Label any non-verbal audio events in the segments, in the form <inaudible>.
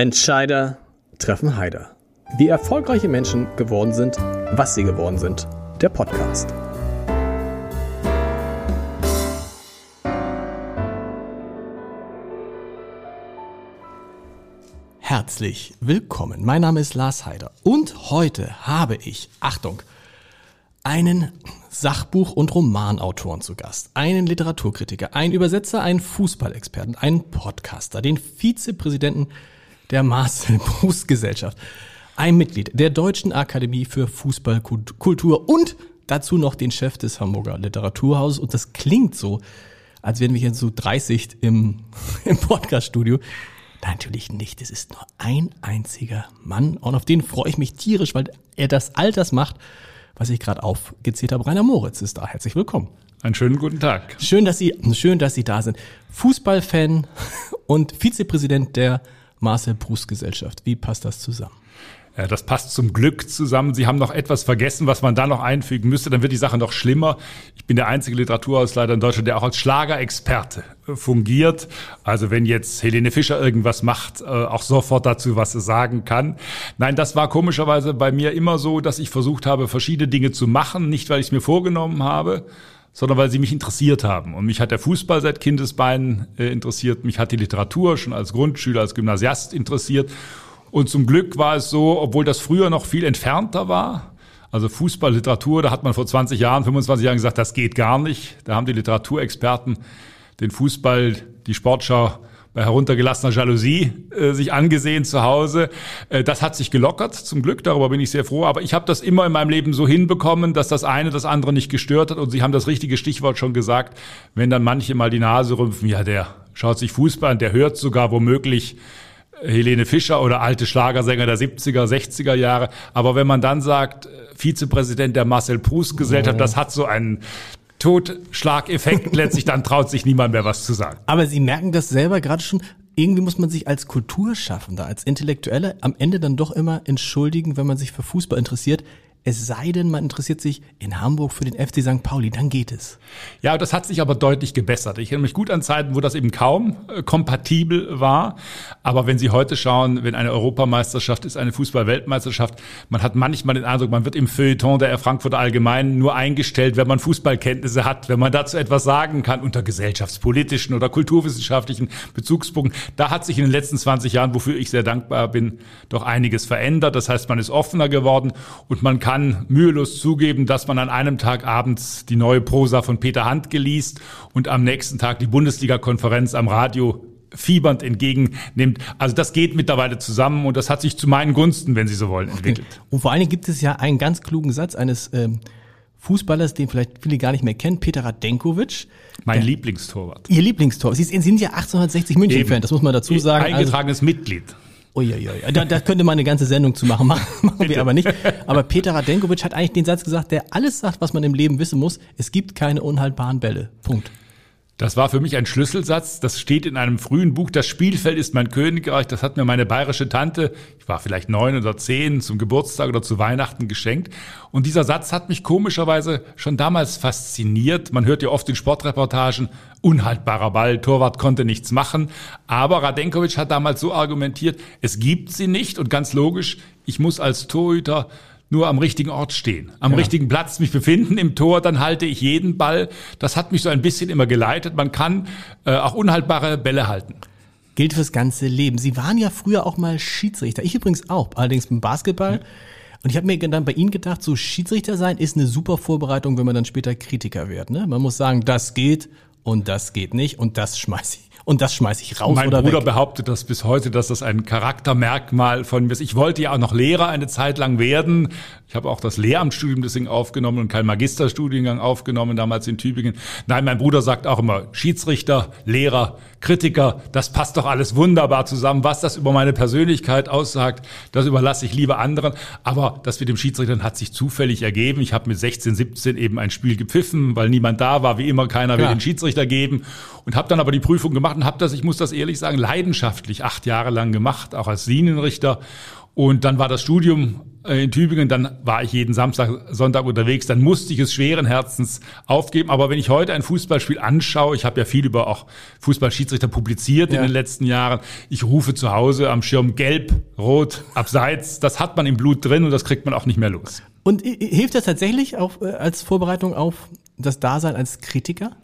Entscheider treffen Heider. Wie erfolgreiche Menschen geworden sind, was sie geworden sind. Der Podcast. Herzlich willkommen. Mein Name ist Lars Heider und heute habe ich, Achtung, einen Sachbuch- und Romanautoren zu Gast, einen Literaturkritiker, einen Übersetzer, einen Fußballexperten, einen Podcaster, den Vizepräsidenten der Marcel <laughs> Proust Gesellschaft, ein Mitglied der Deutschen Akademie für Fußballkultur und dazu noch den Chef des Hamburger Literaturhauses. Und das klingt so, als wären wir hier so 30 im, <laughs> im Podcaststudio. Natürlich nicht. Es ist nur ein einziger Mann und auf den freue ich mich tierisch, weil er das Alters macht, was ich gerade aufgezählt habe. Rainer Moritz ist da. Herzlich willkommen. Einen schönen guten Tag. Schön, dass Sie, schön, dass Sie da sind. Fußballfan <laughs> und Vizepräsident der Marcel Proust Gesellschaft. Wie passt das zusammen? Ja, das passt zum Glück zusammen. Sie haben noch etwas vergessen, was man da noch einfügen müsste. Dann wird die Sache noch schlimmer. Ich bin der einzige Literaturhausleiter in Deutschland, der auch als Schlagerexperte fungiert. Also wenn jetzt Helene Fischer irgendwas macht, äh, auch sofort dazu was sagen kann. Nein, das war komischerweise bei mir immer so, dass ich versucht habe, verschiedene Dinge zu machen. Nicht, weil ich es mir vorgenommen habe, sondern weil sie mich interessiert haben. Und mich hat der Fußball seit Kindesbeinen äh, interessiert, mich hat die Literatur schon als Grundschüler, als Gymnasiast interessiert. Und zum Glück war es so, obwohl das früher noch viel entfernter war, also Fußball, Literatur, da hat man vor 20 Jahren, 25 Jahren gesagt, das geht gar nicht. Da haben die Literaturexperten den Fußball, die Sportschau bei heruntergelassener Jalousie äh, sich angesehen zu Hause. Äh, das hat sich gelockert, zum Glück, darüber bin ich sehr froh. Aber ich habe das immer in meinem Leben so hinbekommen, dass das eine das andere nicht gestört hat. Und Sie haben das richtige Stichwort schon gesagt, wenn dann manche mal die Nase rümpfen, ja, der schaut sich Fußball an, der hört sogar womöglich Helene Fischer oder alte Schlagersänger der 70er, 60er Jahre. Aber wenn man dann sagt, Vizepräsident der Marcel Proust Gesellschaft, oh. das hat so einen Totschlageffekt <laughs> letztlich, dann traut sich niemand mehr was zu sagen. Aber Sie merken das selber gerade schon, irgendwie muss man sich als Kulturschaffender, als Intellektueller am Ende dann doch immer entschuldigen, wenn man sich für Fußball interessiert. Es sei denn, man interessiert sich in Hamburg für den FC St. Pauli, dann geht es. Ja, das hat sich aber deutlich gebessert. Ich erinnere mich gut an Zeiten, wo das eben kaum äh, kompatibel war. Aber wenn Sie heute schauen, wenn eine Europameisterschaft ist, eine Fußball-Weltmeisterschaft, man hat manchmal den Eindruck, man wird im Feuilleton der Frankfurter Allgemeinen nur eingestellt, wenn man Fußballkenntnisse hat, wenn man dazu etwas sagen kann unter gesellschaftspolitischen oder kulturwissenschaftlichen Bezugspunkten. Da hat sich in den letzten 20 Jahren, wofür ich sehr dankbar bin, doch einiges verändert. Das heißt, man ist offener geworden und man kann kann mühelos zugeben, dass man an einem Tag abends die neue Prosa von Peter Hand geliest und am nächsten Tag die Bundesliga-Konferenz am Radio fiebernd entgegennimmt. Also das geht mittlerweile zusammen und das hat sich zu meinen Gunsten, wenn Sie so wollen, entwickelt. Okay. Und vor allen Dingen gibt es ja einen ganz klugen Satz eines ähm, Fußballers, den vielleicht viele gar nicht mehr kennen, Peter Radenkovic. Mein der, Lieblingstorwart. Ihr Lieblingstorwart. Sie sind ja 1860 München-Fan, das muss man dazu sagen. Eingetragenes also, Mitglied. Uiuiui. Da, da könnte man eine ganze Sendung zu machen. <laughs> Machen wir aber nicht. Aber Peter Radenkovic hat eigentlich den Satz gesagt, der alles sagt, was man im Leben wissen muss. Es gibt keine unhaltbaren Bälle. Punkt. Das war für mich ein Schlüsselsatz. Das steht in einem frühen Buch. Das Spielfeld ist mein Königreich. Das hat mir meine bayerische Tante, ich war vielleicht neun oder zehn, zum Geburtstag oder zu Weihnachten geschenkt. Und dieser Satz hat mich komischerweise schon damals fasziniert. Man hört ja oft in Sportreportagen, unhaltbarer Ball, Torwart konnte nichts machen. Aber Radenkovic hat damals so argumentiert, es gibt sie nicht. Und ganz logisch, ich muss als Torhüter nur am richtigen Ort stehen, am ja. richtigen Platz mich befinden im Tor, dann halte ich jeden Ball. Das hat mich so ein bisschen immer geleitet. Man kann äh, auch unhaltbare Bälle halten. Gilt fürs ganze Leben. Sie waren ja früher auch mal Schiedsrichter. Ich übrigens auch, allerdings beim Basketball. Ja. Und ich habe mir dann bei Ihnen gedacht, so Schiedsrichter sein ist eine super Vorbereitung, wenn man dann später Kritiker wird. Ne? Man muss sagen, das geht und das geht nicht und das schmeiß ich und das schmeiße ich raus mein oder Bruder weg. behauptet das bis heute, dass das ein Charaktermerkmal von mir ist. Ich wollte ja auch noch Lehrer eine Zeit lang werden. Ich habe auch das Lehramtsstudium deswegen aufgenommen und keinen Magisterstudiengang aufgenommen, damals in Tübingen. Nein, mein Bruder sagt auch immer, Schiedsrichter, Lehrer, Kritiker, das passt doch alles wunderbar zusammen. Was das über meine Persönlichkeit aussagt, das überlasse ich lieber anderen. Aber das mit dem Schiedsrichtern hat sich zufällig ergeben. Ich habe mit 16, 17 eben ein Spiel gepfiffen, weil niemand da war. Wie immer, keiner will den Schiedsrichter geben. Und habe dann aber die Prüfung gemacht gemacht und habe das, ich muss das ehrlich sagen, leidenschaftlich acht Jahre lang gemacht, auch als Linienrichter. Und dann war das Studium äh, in Tübingen, dann war ich jeden Samstag, Sonntag unterwegs, dann musste ich es schweren Herzens aufgeben. Aber wenn ich heute ein Fußballspiel anschaue, ich habe ja viel über auch Fußballschiedsrichter publiziert ja. in den letzten Jahren, ich rufe zu Hause am Schirm gelb, rot, abseits, das hat man im Blut drin und das kriegt man auch nicht mehr los. Und hilft das tatsächlich auch äh, als Vorbereitung auf das Dasein als Kritiker?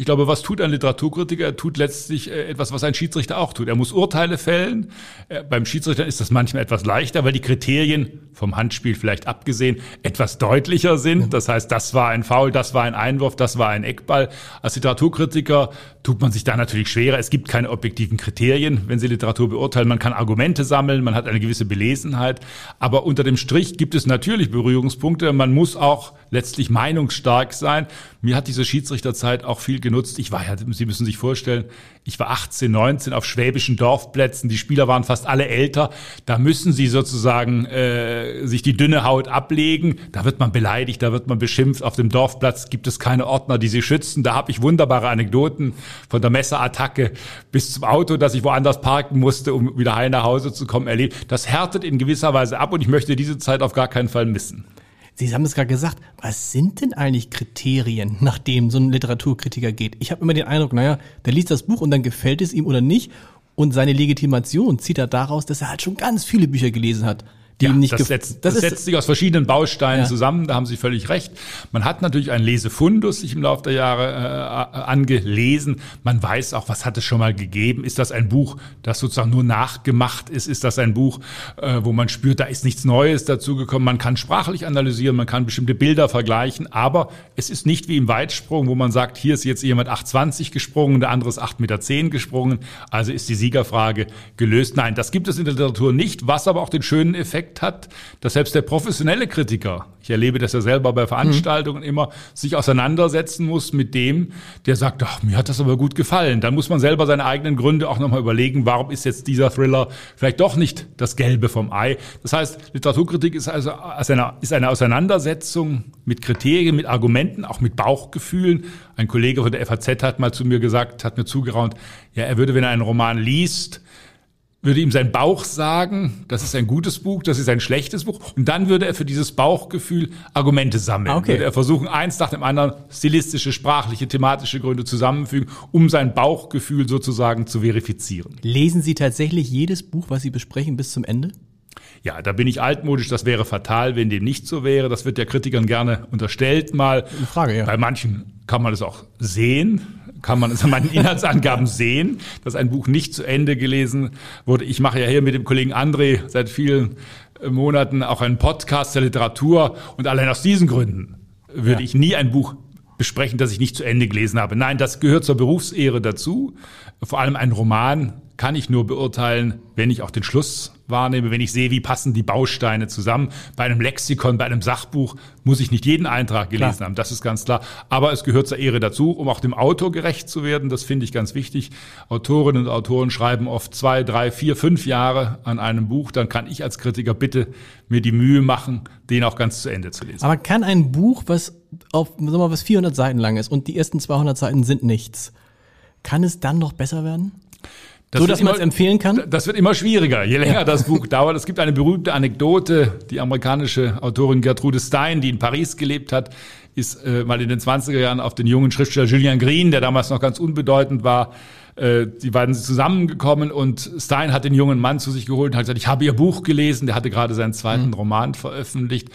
Ich glaube, was tut ein Literaturkritiker? Er tut letztlich äh, etwas, was ein Schiedsrichter auch tut. Er muss Urteile fällen. Äh, beim Schiedsrichter ist das manchmal etwas leichter, weil die Kriterien vom Handspiel vielleicht abgesehen etwas deutlicher sind. Das heißt, das war ein Foul, das war ein Einwurf, das war ein Eckball. Als Literaturkritiker tut man sich da natürlich schwerer. Es gibt keine objektiven Kriterien, wenn Sie Literatur beurteilen. Man kann Argumente sammeln, man hat eine gewisse Belesenheit. Aber unter dem Strich gibt es natürlich Berührungspunkte. Man muss auch letztlich meinungsstark sein. Mir hat diese Schiedsrichterzeit auch viel genutzt. Ich war ja, Sie müssen sich vorstellen, ich war 18, 19 auf schwäbischen Dorfplätzen. Die Spieler waren fast alle älter. Da müssen sie sozusagen äh, sich die dünne Haut ablegen. Da wird man beleidigt, da wird man beschimpft. Auf dem Dorfplatz gibt es keine Ordner, die sie schützen. Da habe ich wunderbare Anekdoten von der Messerattacke bis zum Auto, dass ich woanders parken musste, um wieder heil nach Hause zu kommen, erlebt. Das härtet in gewisser Weise ab und ich möchte diese Zeit auf gar keinen Fall missen. Sie haben es gerade gesagt, was sind denn eigentlich Kriterien, nach denen so ein Literaturkritiker geht? Ich habe immer den Eindruck, naja, der liest das Buch und dann gefällt es ihm oder nicht. Und seine Legitimation zieht er daraus, dass er halt schon ganz viele Bücher gelesen hat die ja, nicht das, setzt, das, das setzt sich aus verschiedenen Bausteinen ja. zusammen, da haben Sie völlig recht. Man hat natürlich einen Lesefundus sich im Laufe der Jahre äh, angelesen. Man weiß auch, was hat es schon mal gegeben. Ist das ein Buch, das sozusagen nur nachgemacht ist? Ist das ein Buch, äh, wo man spürt, da ist nichts Neues dazugekommen? Man kann sprachlich analysieren, man kann bestimmte Bilder vergleichen, aber es ist nicht wie im Weitsprung, wo man sagt, hier ist jetzt jemand 8,20 gesprungen, der andere ist 8,10 Meter gesprungen, also ist die Siegerfrage gelöst. Nein, das gibt es in der Literatur nicht, was aber auch den schönen Effekt Effekt hat, dass selbst der professionelle Kritiker, ich erlebe das ja selber bei Veranstaltungen mhm. immer, sich auseinandersetzen muss mit dem, der sagt, ach, mir hat das aber gut gefallen. Dann muss man selber seine eigenen Gründe auch nochmal überlegen, warum ist jetzt dieser Thriller vielleicht doch nicht das Gelbe vom Ei. Das heißt, Literaturkritik ist also eine, ist eine Auseinandersetzung mit Kriterien, mit Argumenten, auch mit Bauchgefühlen. Ein Kollege von der FAZ hat mal zu mir gesagt, hat mir zugeraunt, ja, er würde, wenn er einen Roman liest, würde ihm sein Bauch sagen, das ist ein gutes Buch, das ist ein schlechtes Buch. Und dann würde er für dieses Bauchgefühl Argumente sammeln. Okay. Würde er versuchen, eins nach dem anderen stilistische, sprachliche, thematische Gründe zusammenfügen, um sein Bauchgefühl sozusagen zu verifizieren. Lesen Sie tatsächlich jedes Buch, was Sie besprechen, bis zum Ende? Ja, da bin ich altmodisch, das wäre fatal, wenn dem nicht so wäre. Das wird der Kritikern gerne unterstellt mal. Eine Frage, ja. Bei manchen kann man es auch sehen, kann man es an meinen Inhaltsangaben <laughs> sehen, dass ein Buch nicht zu Ende gelesen wurde. Ich mache ja hier mit dem Kollegen André seit vielen äh, Monaten auch einen Podcast der Literatur und allein aus diesen Gründen würde ja. ich nie ein Buch besprechen, das ich nicht zu Ende gelesen habe. Nein, das gehört zur Berufsehre dazu. Vor allem ein Roman kann ich nur beurteilen, wenn ich auch den Schluss wahrnehme, wenn ich sehe, wie passen die Bausteine zusammen. Bei einem Lexikon, bei einem Sachbuch muss ich nicht jeden Eintrag gelesen klar. haben, das ist ganz klar. Aber es gehört zur Ehre dazu, um auch dem Autor gerecht zu werden. Das finde ich ganz wichtig. Autorinnen und Autoren schreiben oft zwei, drei, vier, fünf Jahre an einem Buch. Dann kann ich als Kritiker bitte mir die Mühe machen, den auch ganz zu Ende zu lesen. Aber kann ein Buch, was auf, sagen wir mal, was 400 Seiten lang ist und die ersten 200 Seiten sind nichts, kann es dann noch besser werden? Das so, dass man es empfehlen kann? Das wird immer schwieriger, je länger das Buch dauert. Es gibt eine berühmte Anekdote, die amerikanische Autorin Gertrude Stein, die in Paris gelebt hat, ist äh, mal in den 20er Jahren auf den jungen Schriftsteller Julian Green, der damals noch ganz unbedeutend war, äh, die beiden sind zusammengekommen und Stein hat den jungen Mann zu sich geholt und hat gesagt, ich habe ihr Buch gelesen, der hatte gerade seinen zweiten mhm. Roman veröffentlicht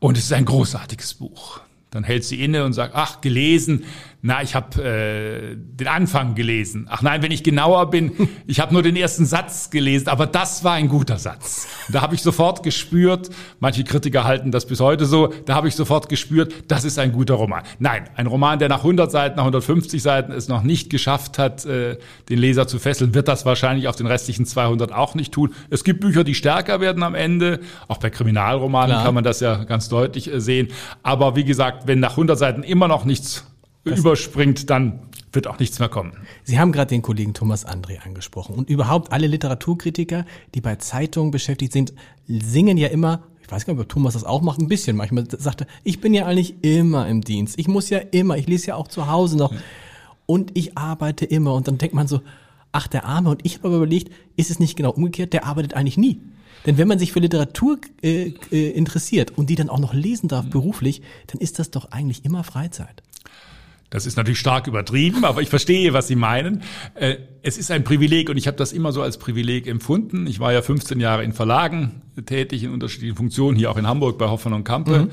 und es ist ein großartiges Buch. Dann hält sie inne und sagt, ach, gelesen, na, ich habe äh, den Anfang gelesen. Ach nein, wenn ich genauer bin, <laughs> ich habe nur den ersten Satz gelesen, aber das war ein guter Satz. Da habe ich sofort gespürt, manche Kritiker halten das bis heute so, da habe ich sofort gespürt, das ist ein guter Roman. Nein, ein Roman, der nach 100 Seiten, nach 150 Seiten es noch nicht geschafft hat, äh, den Leser zu fesseln, wird das wahrscheinlich auf den restlichen 200 auch nicht tun. Es gibt Bücher, die stärker werden am Ende. Auch bei Kriminalromanen Klar. kann man das ja ganz deutlich äh, sehen. Aber wie gesagt, wenn nach 100 Seiten immer noch nichts das überspringt, dann wird auch nichts mehr kommen. Sie haben gerade den Kollegen Thomas André angesprochen. Und überhaupt alle Literaturkritiker, die bei Zeitungen beschäftigt sind, singen ja immer, ich weiß gar nicht, ob Thomas das auch macht, ein bisschen manchmal, sagt er, ich bin ja eigentlich immer im Dienst. Ich muss ja immer, ich lese ja auch zu Hause noch. und ich arbeite immer. Und dann denkt man so, ach, der Arme. Und ich habe aber überlegt, ist es nicht genau umgekehrt? Der arbeitet eigentlich nie. Denn wenn man sich für Literatur äh, äh, interessiert und die dann auch noch lesen darf beruflich, dann ist das doch eigentlich immer Freizeit. Das ist natürlich stark übertrieben, aber ich verstehe, was Sie meinen. Äh, es ist ein Privileg und ich habe das immer so als Privileg empfunden. Ich war ja 15 Jahre in Verlagen tätig, in unterschiedlichen Funktionen, hier auch in Hamburg bei Hoffmann und Kampe mhm.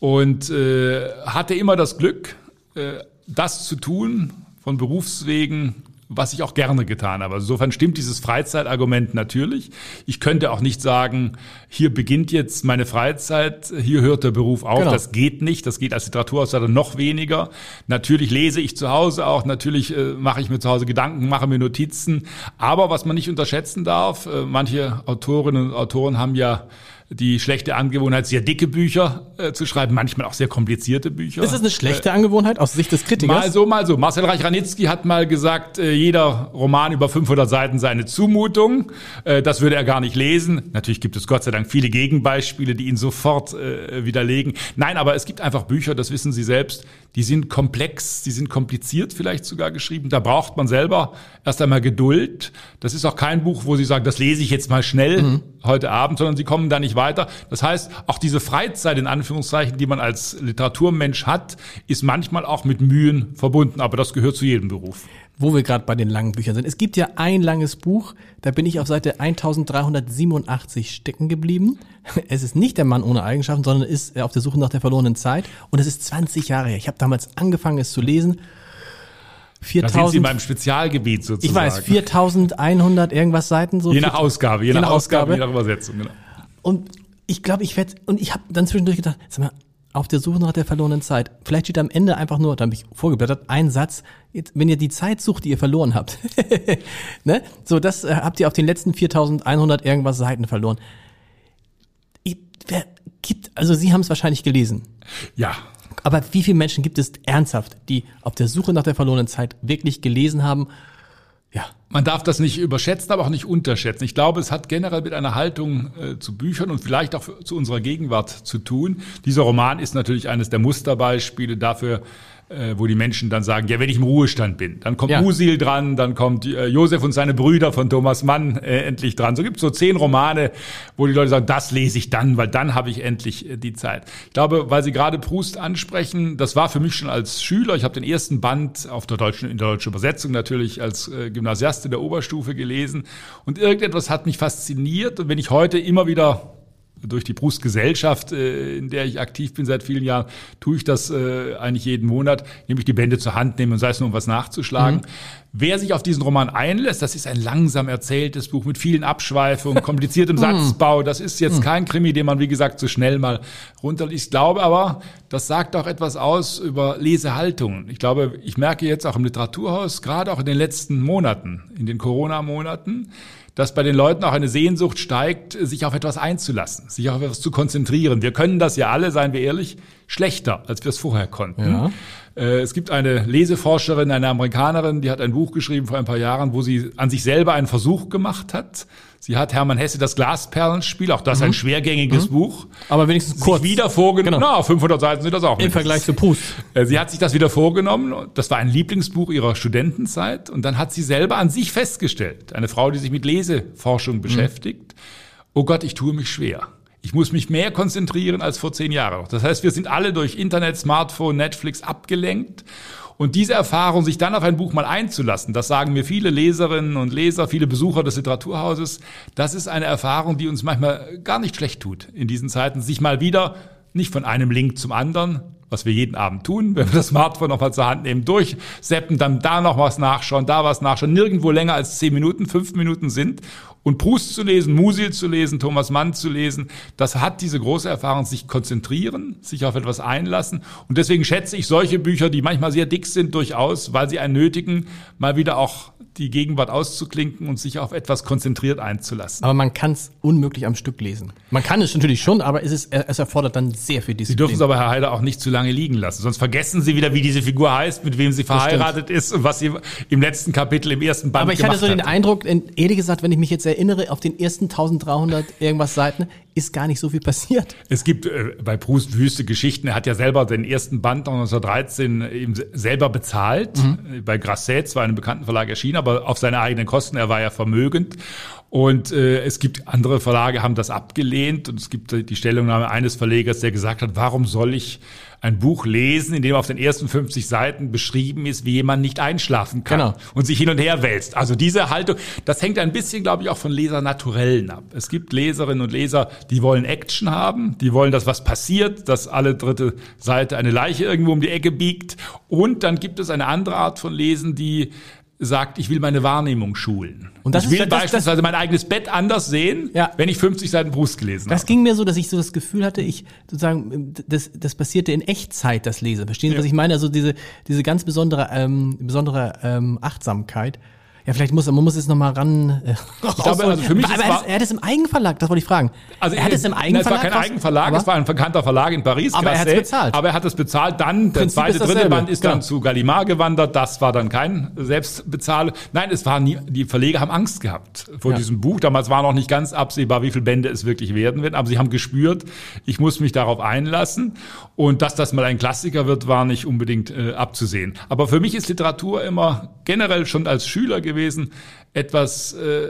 und äh, hatte immer das Glück, äh, das zu tun, von Berufswegen was ich auch gerne getan habe. Also insofern stimmt dieses Freizeitargument natürlich. Ich könnte auch nicht sagen, hier beginnt jetzt meine Freizeit, hier hört der Beruf auf. Genau. Das geht nicht. Das geht als Literaturausleiter noch weniger. Natürlich lese ich zu Hause auch, natürlich äh, mache ich mir zu Hause Gedanken, mache mir Notizen. Aber was man nicht unterschätzen darf, äh, manche Autorinnen und Autoren haben ja die schlechte Angewohnheit, sehr dicke Bücher äh, zu schreiben, manchmal auch sehr komplizierte Bücher. Ist das eine schlechte äh, Angewohnheit aus Sicht des Kritikers? Mal so, mal so. Marcel Reich-Ranitzky hat mal gesagt, äh, jeder Roman über 500 Seiten sei eine Zumutung. Äh, das würde er gar nicht lesen. Natürlich gibt es Gott sei Dank viele Gegenbeispiele, die ihn sofort äh, widerlegen. Nein, aber es gibt einfach Bücher, das wissen Sie selbst, die sind komplex, die sind kompliziert vielleicht sogar geschrieben. Da braucht man selber erst einmal Geduld. Das ist auch kein Buch, wo Sie sagen, das lese ich jetzt mal schnell mhm. heute Abend, sondern Sie kommen da nicht weiter. Das heißt, auch diese Freizeit in Anführungszeichen, die man als Literaturmensch hat, ist manchmal auch mit Mühen verbunden. Aber das gehört zu jedem Beruf wo wir gerade bei den langen Büchern sind. Es gibt ja ein langes Buch, da bin ich auf Seite 1387 stecken geblieben. <laughs> Es ist nicht der Mann ohne Eigenschaften, sondern ist auf der Suche nach der verlorenen Zeit. Und es ist 20 Jahre her. Ich habe damals angefangen, es zu lesen. 4000, da sind Sie in meinem Spezialgebiet sozusagen. Ich weiß, 4100 irgendwas Seiten. So je nach Ausgabe, je, je nach, nach Ausgabe, Ausgabe, je nach Übersetzung. Genau. Und ich glaube, ich werde, und ich habe dann zwischendurch gedacht, sag mal, auf der Suche nach der verlorenen Zeit. Vielleicht steht am Ende einfach nur, da habe ich vorgeblättert, ein Satz, jetzt, wenn ihr die Zeit sucht, die ihr verloren habt. <laughs> ne? So, das äh, habt ihr auf den letzten 4100 irgendwas Seiten verloren. Ich, wer gibt, also Sie haben es wahrscheinlich gelesen. Ja. Aber wie viele Menschen gibt es ernsthaft, die auf der Suche nach der verlorenen Zeit wirklich gelesen haben. Man darf das nicht überschätzen, aber auch nicht unterschätzen. Ich glaube, es hat generell mit einer Haltung äh, zu Büchern und vielleicht auch zu unserer Gegenwart zu tun. Dieser Roman ist natürlich eines der Musterbeispiele dafür, äh, wo die Menschen dann sagen, ja, wenn ich im Ruhestand bin, dann kommt ja. Musil dran, dann kommt äh, Josef und seine Brüder von Thomas Mann äh, endlich dran. So gibt es so zehn Romane, wo die Leute sagen, das lese ich dann, weil dann habe ich endlich äh, die Zeit. Ich glaube, weil Sie gerade Proust ansprechen, das war für mich schon als Schüler, ich habe den ersten Band auf der deutschen, in der deutschen Übersetzung natürlich als äh, Gymnasiast in der Oberstufe gelesen und irgendetwas hat mich fasziniert und wenn ich heute immer wieder durch die Brustgesellschaft, äh, in der ich aktiv bin seit vielen Jahren, tue ich das äh, eigentlich jeden Monat, nämlich die Bände zur Hand nehmen und sei es nur um was nachzuschlagen. Mhm. Wer sich auf diesen Roman einlässt, das ist ein langsam erzähltes Buch mit vielen Abschweifungen, kompliziertem <laughs> mhm. Satzbau. Das ist jetzt mhm. kein Krimi, den man, wie gesagt, so schnell mal runterliest. Ich glaube aber, das sagt auch etwas aus über Lesehaltungen. Ich glaube, ich merke jetzt auch im Literaturhaus, gerade auch in den letzten Monaten, in den Corona-Monaten, dass bei den Leuten auch eine Sehnsucht steigt, sich auf etwas einzulassen, sich auf etwas zu konzentrieren. Wir können das ja alle, seien wir ehrlich, schlechter, als wir es vorher konnten. Ja. Äh, es gibt eine Leseforscherin, eine Amerikanerin, die hat ein Buch geschrieben vor ein paar Jahren, wo sie an sich selber einen Versuch gemacht hat. Sie hat Hermann Hesse das Glasperlenspiel, auch das mhm. ein schwergängiges mhm. Buch. Aber wenigstens kurz. wieder vorgenommen. Genau. Na, 500 Seiten sind das auch. Im Vergleich zu Pust. Äh, sie hat sich das wieder vorgenommen. Das war ein Lieblingsbuch ihrer Studentenzeit. Und dann hat sie selber an sich festgestellt, eine Frau, die sich mit Leseforschung mhm. beschäftigt, oh Gott, ich tue mich schwer. Ich muss mich mehr konzentrieren als vor zehn Jahren. Das heißt, wir sind alle durch Internet, Smartphone, Netflix abgelenkt. Und diese Erfahrung, sich dann auf ein Buch mal einzulassen, das sagen mir viele Leserinnen und Leser, viele Besucher des Literaturhauses, das ist eine Erfahrung, die uns manchmal gar nicht schlecht tut in diesen Zeiten, sich mal wieder nicht von einem Link zum anderen, was wir jeden Abend tun, <laughs> wenn wir das Smartphone nochmal zur Hand nehmen, durchseppen, dann da noch was nachschauen, da was nachschauen, nirgendwo länger als zehn Minuten, fünf Minuten sind und Proust zu lesen, Musil zu lesen, Thomas Mann zu lesen, das hat diese große Erfahrung, sich konzentrieren, sich auf etwas einlassen. Und deswegen schätze ich solche Bücher, die manchmal sehr dick sind, durchaus, weil sie einen nötigen, mal wieder auch die Gegenwart auszuklinken und sich auf etwas konzentriert einzulassen. Aber man kann es unmöglich am Stück lesen. Man kann es natürlich schon, aber es, ist, es erfordert dann sehr viel Disziplin. Sie dürfen es aber, Herr Heider, auch nicht zu lange liegen lassen. Sonst vergessen Sie wieder, wie diese Figur heißt, mit wem sie verheiratet ist und was sie im letzten Kapitel, im ersten Band Aber ich hatte so den Eindruck, ehrlich gesagt, wenn ich mich jetzt erinnere, auf den ersten 1300 irgendwas Seiten ist gar nicht so viel passiert. Es gibt äh, bei Proust wüste Geschichten. Er hat ja selber den ersten Band 1913 eben selber bezahlt. Mhm. Bei Grasset, zwar einem bekannten Verlag erschienen, aber auf seine eigenen Kosten. Er war ja vermögend. Und äh, es gibt andere Verlage, haben das abgelehnt. Und es gibt die Stellungnahme eines Verlegers, der gesagt hat, warum soll ich ein Buch lesen, in dem auf den ersten 50 Seiten beschrieben ist, wie jemand nicht einschlafen kann genau. und sich hin und her wälzt. Also diese Haltung, das hängt ein bisschen, glaube ich, auch von Lesernaturellen ab. Es gibt Leserinnen und Leser, die wollen Action haben, die wollen, dass was passiert, dass alle dritte Seite eine Leiche irgendwo um die Ecke biegt. Und dann gibt es eine andere Art von Lesen, die sagt, ich will meine Wahrnehmung schulen. Und das ich will ist, das, beispielsweise das, mein eigenes Bett anders sehen, ja. wenn ich 50 Seiten Brust gelesen das habe. Das ging mir so, dass ich so das Gefühl hatte, ich sozusagen, das, das passierte in Echtzeit, das Lesen. Verstehen Sie, ja. was ich meine? Also diese, diese ganz besondere, ähm, besondere ähm, Achtsamkeit. Ja, vielleicht muss man muss es noch mal ran. Äh, ich glaube, also für mich aber, aber er hat es im Eigenverlag, das wollte ich fragen. Also er hat es im Eigenverlag. Nein, es war kein Eigenverlag, es war ein bekannter Verlag in Paris. Aber Grasset, er hat es bezahlt. Aber er hat es bezahlt. Dann der zweite, dritte Band ist genau. dann zu Gallimard gewandert. Das war dann kein Selbstbezahl. Nein, es war nie. Die Verleger haben Angst gehabt vor ja. diesem Buch. Damals war noch nicht ganz absehbar, wie viele Bände es wirklich werden wird. Aber sie haben gespürt, ich muss mich darauf einlassen. Und dass das mal ein Klassiker wird, war nicht unbedingt äh, abzusehen. Aber für mich ist Literatur immer generell schon als Schüler gewesen etwas äh,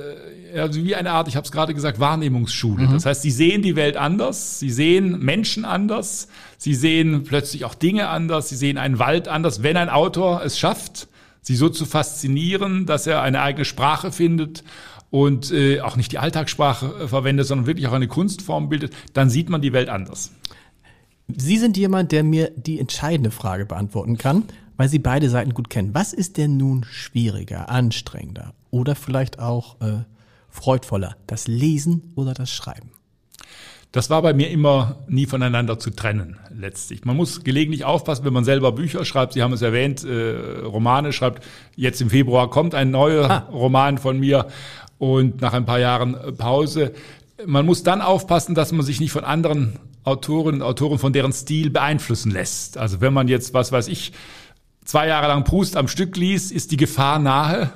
also wie eine Art, ich habe es gerade gesagt, Wahrnehmungsschule. Mhm. Das heißt, sie sehen die Welt anders, sie sehen Menschen anders, sie sehen plötzlich auch Dinge anders, sie sehen einen Wald anders, wenn ein Autor es schafft, sie so zu faszinieren, dass er eine eigene Sprache findet und äh, auch nicht die Alltagssprache äh, verwendet, sondern wirklich auch eine Kunstform bildet, dann sieht man die Welt anders. Sie sind jemand, der mir die entscheidende Frage beantworten kann weil Sie beide Seiten gut kennen. Was ist denn nun schwieriger, anstrengender oder vielleicht auch äh, freudvoller, das Lesen oder das Schreiben? Das war bei mir immer nie voneinander zu trennen, letztlich. Man muss gelegentlich aufpassen, wenn man selber Bücher schreibt. Sie haben es erwähnt, äh, Romane schreibt. Jetzt im Februar kommt ein neuer ah. Roman von mir und nach ein paar Jahren Pause. Man muss dann aufpassen, dass man sich nicht von anderen Autorinnen und Autoren von deren Stil beeinflussen lässt. Also wenn man jetzt, was weiß ich, zwei Jahre lang Proust am Stück liest, ist die Gefahr nahe,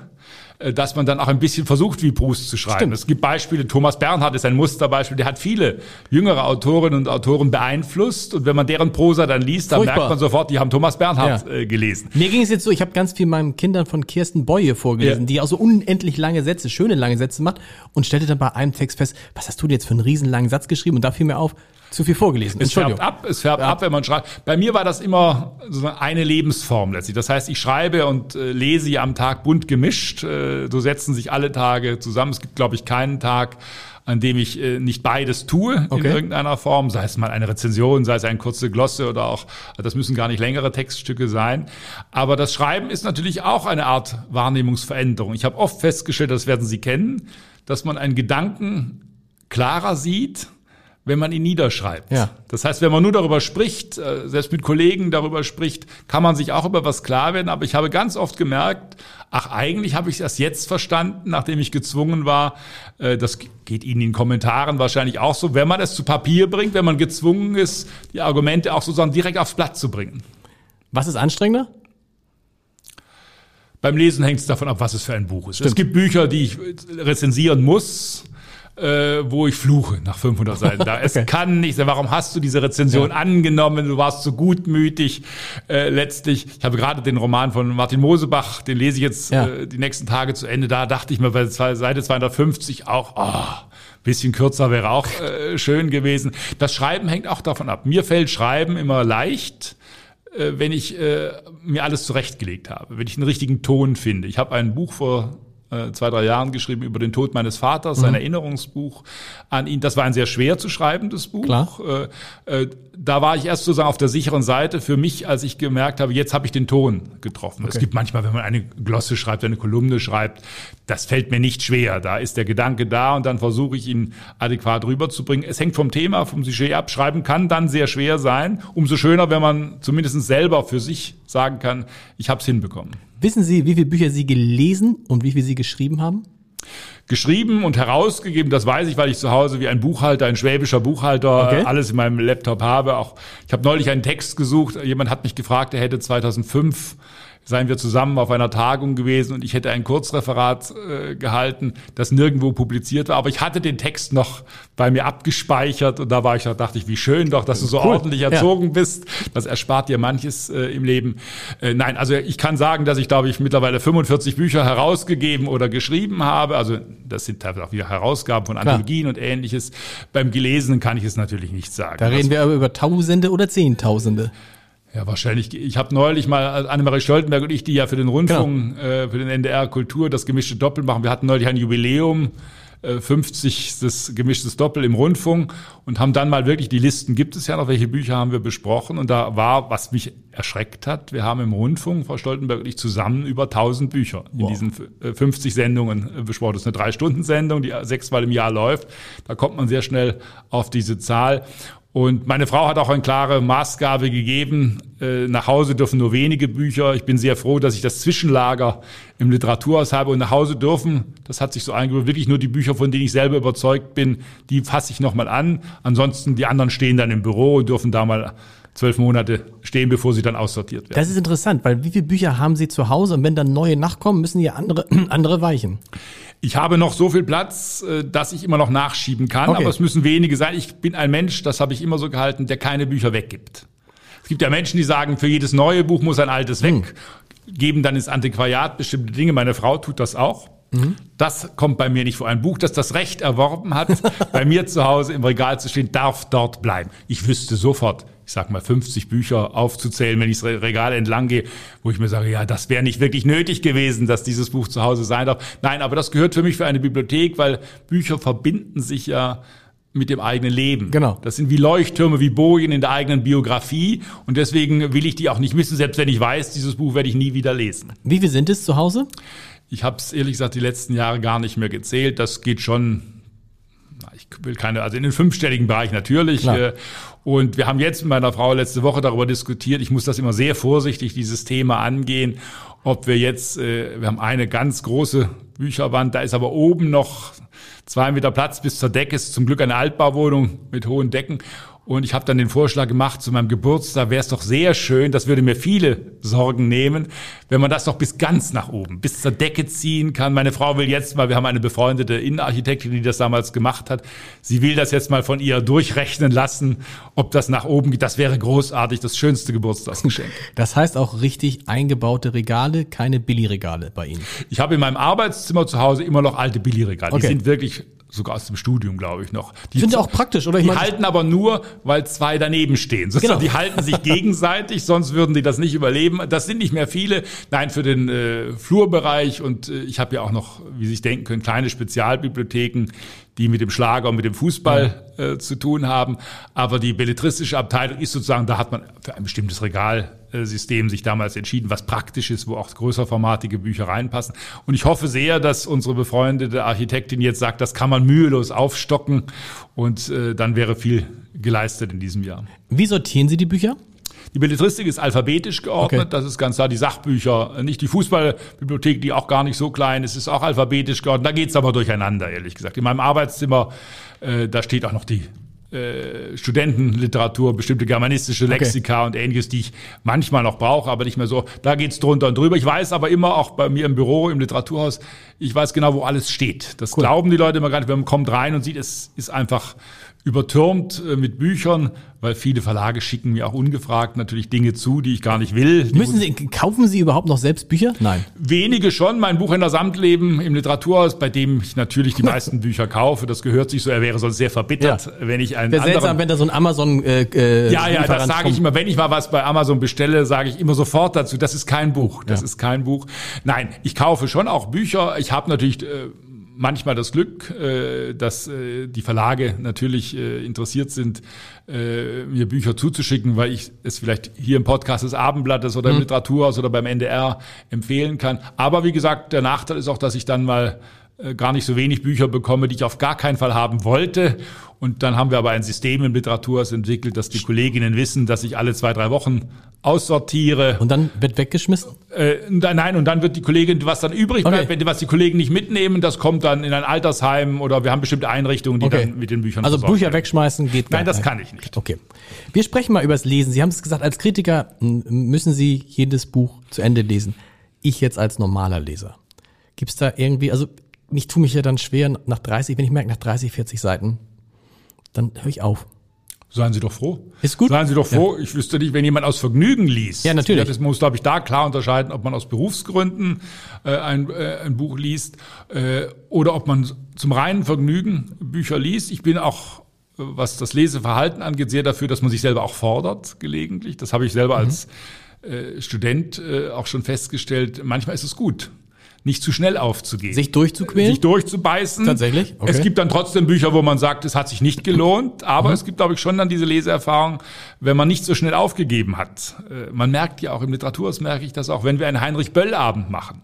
äh, dass man dann auch ein bisschen versucht, wie Proust zu schreiben. Stimmt. Es gibt Beispiele, Thomas Bernhard ist ein Musterbeispiel, der hat viele jüngere Autorinnen und Autoren beeinflusst und wenn man deren Prosa dann liest, dann Furchtbar. merkt man sofort, die haben Thomas Bernhard ja. äh, gelesen. Mir ging es jetzt so, ich habe ganz viel meinen Kindern von Kirsten Boye vorgelesen, ja. die auch so unendlich lange Sätze, schöne lange Sätze macht und stellte dann bei einem Text fest, was hast du dir jetzt für einen riesenlangen Satz geschrieben und da fiel mir auf, zu viel vorgelesen. Es färbt ab, es färbt ja. ab, wenn man schreibt. Bei mir war das immer so eine Lebensform letztlich. Das heißt, ich schreibe und äh, lese ja am Tag bunt gemischt. Äh, so setzen sich alle Tage zusammen. Es gibt, glaube ich, keinen Tag, an dem ich äh, nicht beides tue okay. in irgendeiner Form, sei es mal eine Rezension, sei es eine kurze Glosse oder auch, das müssen gar nicht längere Textstücke sein. Aber das Schreiben ist natürlich auch eine Art Wahrnehmungsveränderung. Ich habe oft festgestellt, das werden Sie kennen, dass man einen Gedanken klarer sieht wenn man ihn niederschreibt. Ja. Das heißt, wenn man nur darüber spricht, äh, selbst mit Kollegen darüber spricht, kann man sich auch über was klar werden. Aber ich habe ganz oft gemerkt, ach, eigentlich habe ich das jetzt verstanden, nachdem ich gezwungen war. Äh, das geht Ihnen in Kommentaren wahrscheinlich auch so. Wenn man es zu Papier bringt, wenn man gezwungen ist, die Argumente auch sozusagen direkt aufs Blatt zu bringen. Was ist anstrengender? Beim Lesen hängt es davon ab, was es für ein Buch ist. Stimmt. Es gibt Bücher, die ich rezensieren muss äh, wo ich fluche nach 500 Seiten. Da es kann nicht sein. Warum hast du diese Rezension ja. angenommen? Du warst so gutmütig. Äh, letztlich, ich habe gerade den Roman von Martin Mosebach, den lese ich jetzt ja. äh, die nächsten Tage zu Ende. Da dachte ich mir bei Seite 250 auch, oh, bisschen kürzer wäre auch äh, schön gewesen. Das Schreiben hängt auch davon ab. Mir fällt Schreiben immer leicht äh, wenn ich äh, mir alles zurechtgelegt habe, wenn ich einen richtigen Ton finde. Ich habe ein Buch vor äh, zwei, drei Jahren geschrieben über den Tod meines Vaters, mhm. ein Erinnerungsbuch an ihn. Das war ein sehr schwer zu schreibendes Buch. Klar. Äh, äh, da war ich erst sozusagen auf der sicheren Seite für mich, als ich gemerkt habe, jetzt habe ich den Ton getroffen. Okay. Es gibt manchmal, wenn man eine Glosse schreibt, eine Kolumne schreibt, das fällt mir nicht schwer. Da ist der Gedanke da und dann versuche ich ihn adäquat rüberzubringen. Es hängt vom Thema, vom Sujet ab. Schreiben kann dann sehr schwer sein. Umso schöner, wenn man zumindest selber für sich sagen kann, ich habe es hinbekommen. Wissen Sie, wie viele Bücher Sie gelesen und wie viele Sie geschrieben haben? geschrieben und herausgegeben. Das weiß ich, weil ich zu Hause wie ein Buchhalter, ein schwäbischer Buchhalter, okay. alles in meinem Laptop habe. Auch ich habe neulich einen Text gesucht. Jemand hat mich gefragt, er hätte 2005 seien wir zusammen auf einer Tagung gewesen und ich hätte ein Kurzreferat äh, gehalten, das nirgendwo publiziert war. Aber ich hatte den Text noch bei mir abgespeichert und da war ich, da dachte ich, wie schön doch, dass du so cool. ordentlich erzogen ja. bist. Das erspart dir manches äh, im Leben. Äh, nein, also ich kann sagen, dass ich, glaube ich, mittlerweile 45 Bücher herausgegeben oder geschrieben habe. Also das sind teilweise auch wieder Herausgaben von Anthologien und ähnliches. Beim Gelesenen kann ich es natürlich nicht sagen. Da reden wir aber über Tausende oder Zehntausende. Ja, wahrscheinlich. Ich habe neulich mal Annemarie Stoltenberg und ich, die ja für den Rundfunk, genau. äh, für den NDR Kultur das gemischte Doppel machen. Wir hatten neulich ein Jubiläum, äh, 50 das gemischtes Doppel im Rundfunk und haben dann mal wirklich die Listen gibt es ja noch, welche Bücher haben wir besprochen und da war, was mich erschreckt hat, wir haben im Rundfunk, Frau Stoltenberg und ich, zusammen über 1000 Bücher in wow. diesen 50 Sendungen äh, besprochen. Das ist eine Drei-Stunden-Sendung, die sechsmal im Jahr läuft. Da kommt man sehr schnell auf diese Zahl. Und meine Frau hat auch eine klare Maßgabe gegeben. Äh, nach Hause dürfen nur wenige Bücher. Ich bin sehr froh, dass ich das Zwischenlager im Literaturhaus habe. Und nach Hause dürfen, das hat sich so eingebaut, wirklich nur die Bücher, von denen ich selber überzeugt bin, die fasse ich nochmal an. Ansonsten die anderen stehen dann im Büro und dürfen da mal zwölf Monate stehen, bevor sie dann aussortiert werden. Das ist interessant, weil wie viele Bücher haben Sie zu Hause und wenn dann neue nachkommen, müssen ja andere, <clears throat> andere weichen? Ich habe noch so viel Platz, äh, dass ich immer noch nachschieben kann, okay. aber es müssen wenige sein. Ich bin ein Mensch, das habe ich immer so gehalten, der keine Bücher weggibt. Es gibt ja Menschen, die sagen, für jedes neue Buch muss ein altes weg, hm. geben dann ins Antiquariat bestimmte Dinge. Meine Frau tut das auch. Mhm. Das kommt bei mir nicht vor. Ein Buch, das das Recht erworben hat, <laughs> bei mir zu Hause im Regal zu stehen, darf dort bleiben. Ich wüsste sofort, ich sag mal 50 Bücher aufzuzählen, wenn ich das Regal entlang gehe, wo ich mir sage, ja, das wäre nicht wirklich nötig gewesen, dass dieses Buch zu Hause sein darf. Nein, aber das gehört für mich für eine Bibliothek, weil Bücher verbinden sich ja mit dem eigenen Leben. Genau. Das sind wie Leuchttürme, wie Bojen in der eigenen Biografie und deswegen will ich die auch nicht missen, selbst wenn ich weiß, dieses Buch werde ich nie wieder lesen. Wie viel sind es zu Hause? Ich habe es ehrlich gesagt die letzten Jahre gar nicht mehr gezählt. Das geht schon will keine, also in den fünfstelligen Bereich natürlich. Klar. Äh, und wir haben jetzt mit meiner Frau letzte Woche darüber diskutiert. Ich muss das immer sehr vorsichtig, dieses Thema angehen, ob wir jetzt, äh, wir haben eine ganz große Bücherwand, da ist aber oben noch zwei Meter Platz bis zur Decke, ist zum Glück eine Altbauwohnung mit hohen Decken. Und ich habe dann den Vorschlag gemacht, zu meinem Geburtstag wäre es doch sehr schön, das würde mir viele Sorgen nehmen, wenn man das doch bis ganz nach oben, bis zur Decke ziehen kann. Meine Frau will jetzt mal, wir haben eine befreundete Innenarchitektin, die das damals gemacht hat, sie will das jetzt mal von ihr durchrechnen lassen, ob das nach oben geht. Das wäre großartig, das schönste Geburtstagsgeschenk. <laughs> Das heißt auch richtig eingebaute Regale, keine Billigregale bei Ihnen. Ich habe in meinem Arbeitszimmer zu Hause immer noch alte Billigregale. Okay. Die sind wirklich sogar aus dem Studium, glaube ich noch. Die sind ja auch praktisch, oder? Ich die halten aber nur, weil zwei daneben stehen. Genau. Die halten sich <laughs> gegenseitig, sonst würden die das nicht überleben. Das sind nicht mehr viele. Nein, für den äh, Flurbereich und äh, ich habe ja auch noch, wie Sie sich denken können, kleine Spezialbibliotheken, die mit dem Schlager und mit dem Fußball ja. äh, zu tun haben. Aber die belletristische Abteilung ist sozusagen, da hat man für ein bestimmtes Regalsystem sich damals entschieden, was praktisch ist, wo auch größerformatige Bücher reinpassen. Und ich hoffe sehr, dass unsere befreundete Architektin jetzt sagt, das kann man mühelos aufstocken und äh, dann wäre viel geleistet in diesem Jahr. Wie sortieren Sie die Bücher? Die Belletristik ist alphabetisch geordnet, okay. das ist ganz klar. Die Sachbücher, nicht die Fußballbibliothek, die auch gar nicht so klein ist, ist auch alphabetisch geordnet. Da geht's aber durcheinander, ehrlich gesagt. In meinem Arbeitszimmer, äh, da steht auch noch die äh, Studentenliteratur, bestimmte germanistische Lexika okay. und ähnliches, die ich manchmal noch brauche, aber nicht mehr so. Da geht's drunter und drüber. Ich weiß aber immer, auch bei mir im Büro, im Literaturhaus, ich weiß genau, wo alles steht. Das cool. glauben die Leute immer gar nicht. Wenn man kommt rein und sieht, es ist einfach übertürmt äh, mit Büchern, weil viele Verlage schicken mir auch ungefragt natürlich Dinge zu, die ich gar nicht will. Müssen Sie, kaufen Sie überhaupt noch selbst Bücher? Nein. Wenige schon. Mein Buchhändler Samtleben im Literaturhaus, bei dem ich natürlich die <laughs> meisten Bücher kaufe. Das gehört sich so. Er wäre sonst sehr verbittert, ja. wenn ich einen Wäre seltsam, wenn da so ein Amazon äh, äh, Ja, ja, das sage ich immer. Wenn ich mal was bei Amazon bestelle, sage ich immer sofort dazu, das ist kein Buch. Das ja. ist kein Buch. Nein, ich kaufe schon auch Bücher. Ich habe natürlich... Äh, manchmal das Glück, äh, dass äh, die Verlage natürlich äh, interessiert sind, mir Bücher zuzuschicken, weil ich es vielleicht hier im Podcast des Abendblattes oder im mhm. Literaturhaus oder beim NDR empfehlen kann. Aber wie gesagt, der Nachteil ist auch, dass ich dann mal gar nicht so wenig Bücher bekomme, die ich auf gar keinen Fall haben wollte. Und dann haben wir aber ein System im Literaturhaus entwickelt, dass die Kolleginnen wissen, dass ich alle zwei, drei Wochen aussortiere. Und dann wird weggeschmissen? Äh, nein, und dann wird die Kollegin, was dann übrig bleibt, okay. wenn was die Kollegen nicht mitnehmen, das kommt dann in ein Altersheim oder wir haben bestimmte Einrichtungen, die okay. dann mit den Büchern Also Bücher werden. wegschmeißen geht nicht. Nein, das kann ich nicht. Okay. Wir sprechen mal über das Lesen. Sie haben es gesagt, als Kritiker müssen Sie jedes Buch zu Ende lesen. Ich jetzt als normaler Leser. Gibt es da irgendwie, also ich tue mich ja dann schwer nach 30, wenn ich merke, nach 30, 40 Seiten, dann höre ich auf. Seien Sie doch froh. Ist gut. Seien Sie doch froh. Ja. Ich wüsste nicht, wenn jemand aus Vergnügen liest. Ja, natürlich. Das muss, glaube ich, da klar unterscheiden, ob man aus Berufsgründen äh, ein, äh, ein Buch liest äh, oder ob man zum reinen Vergnügen Bücher liest. Ich bin auch, was das Leseverhalten angeht, sehr dafür, dass man sich selber auch fordert, gelegentlich. Das habe ich selber mhm. als äh, Student äh, auch schon festgestellt. Manchmal ist es gut nicht zu schnell aufzugehen. Sich durchzuquälen? Sich durchzubeißen. Tatsächlich? Okay. Es gibt dann trotzdem Bücher, wo man sagt, es hat sich nicht gelohnt, aber mhm. es gibt, glaube ich, schon dann diese Leseerfahrung, wenn man nicht so schnell aufgegeben hat. Äh, man merkt ja auch im Literaturhaus, merke ich das auch, wenn wir einen Heinrich-Böll-Abend machen,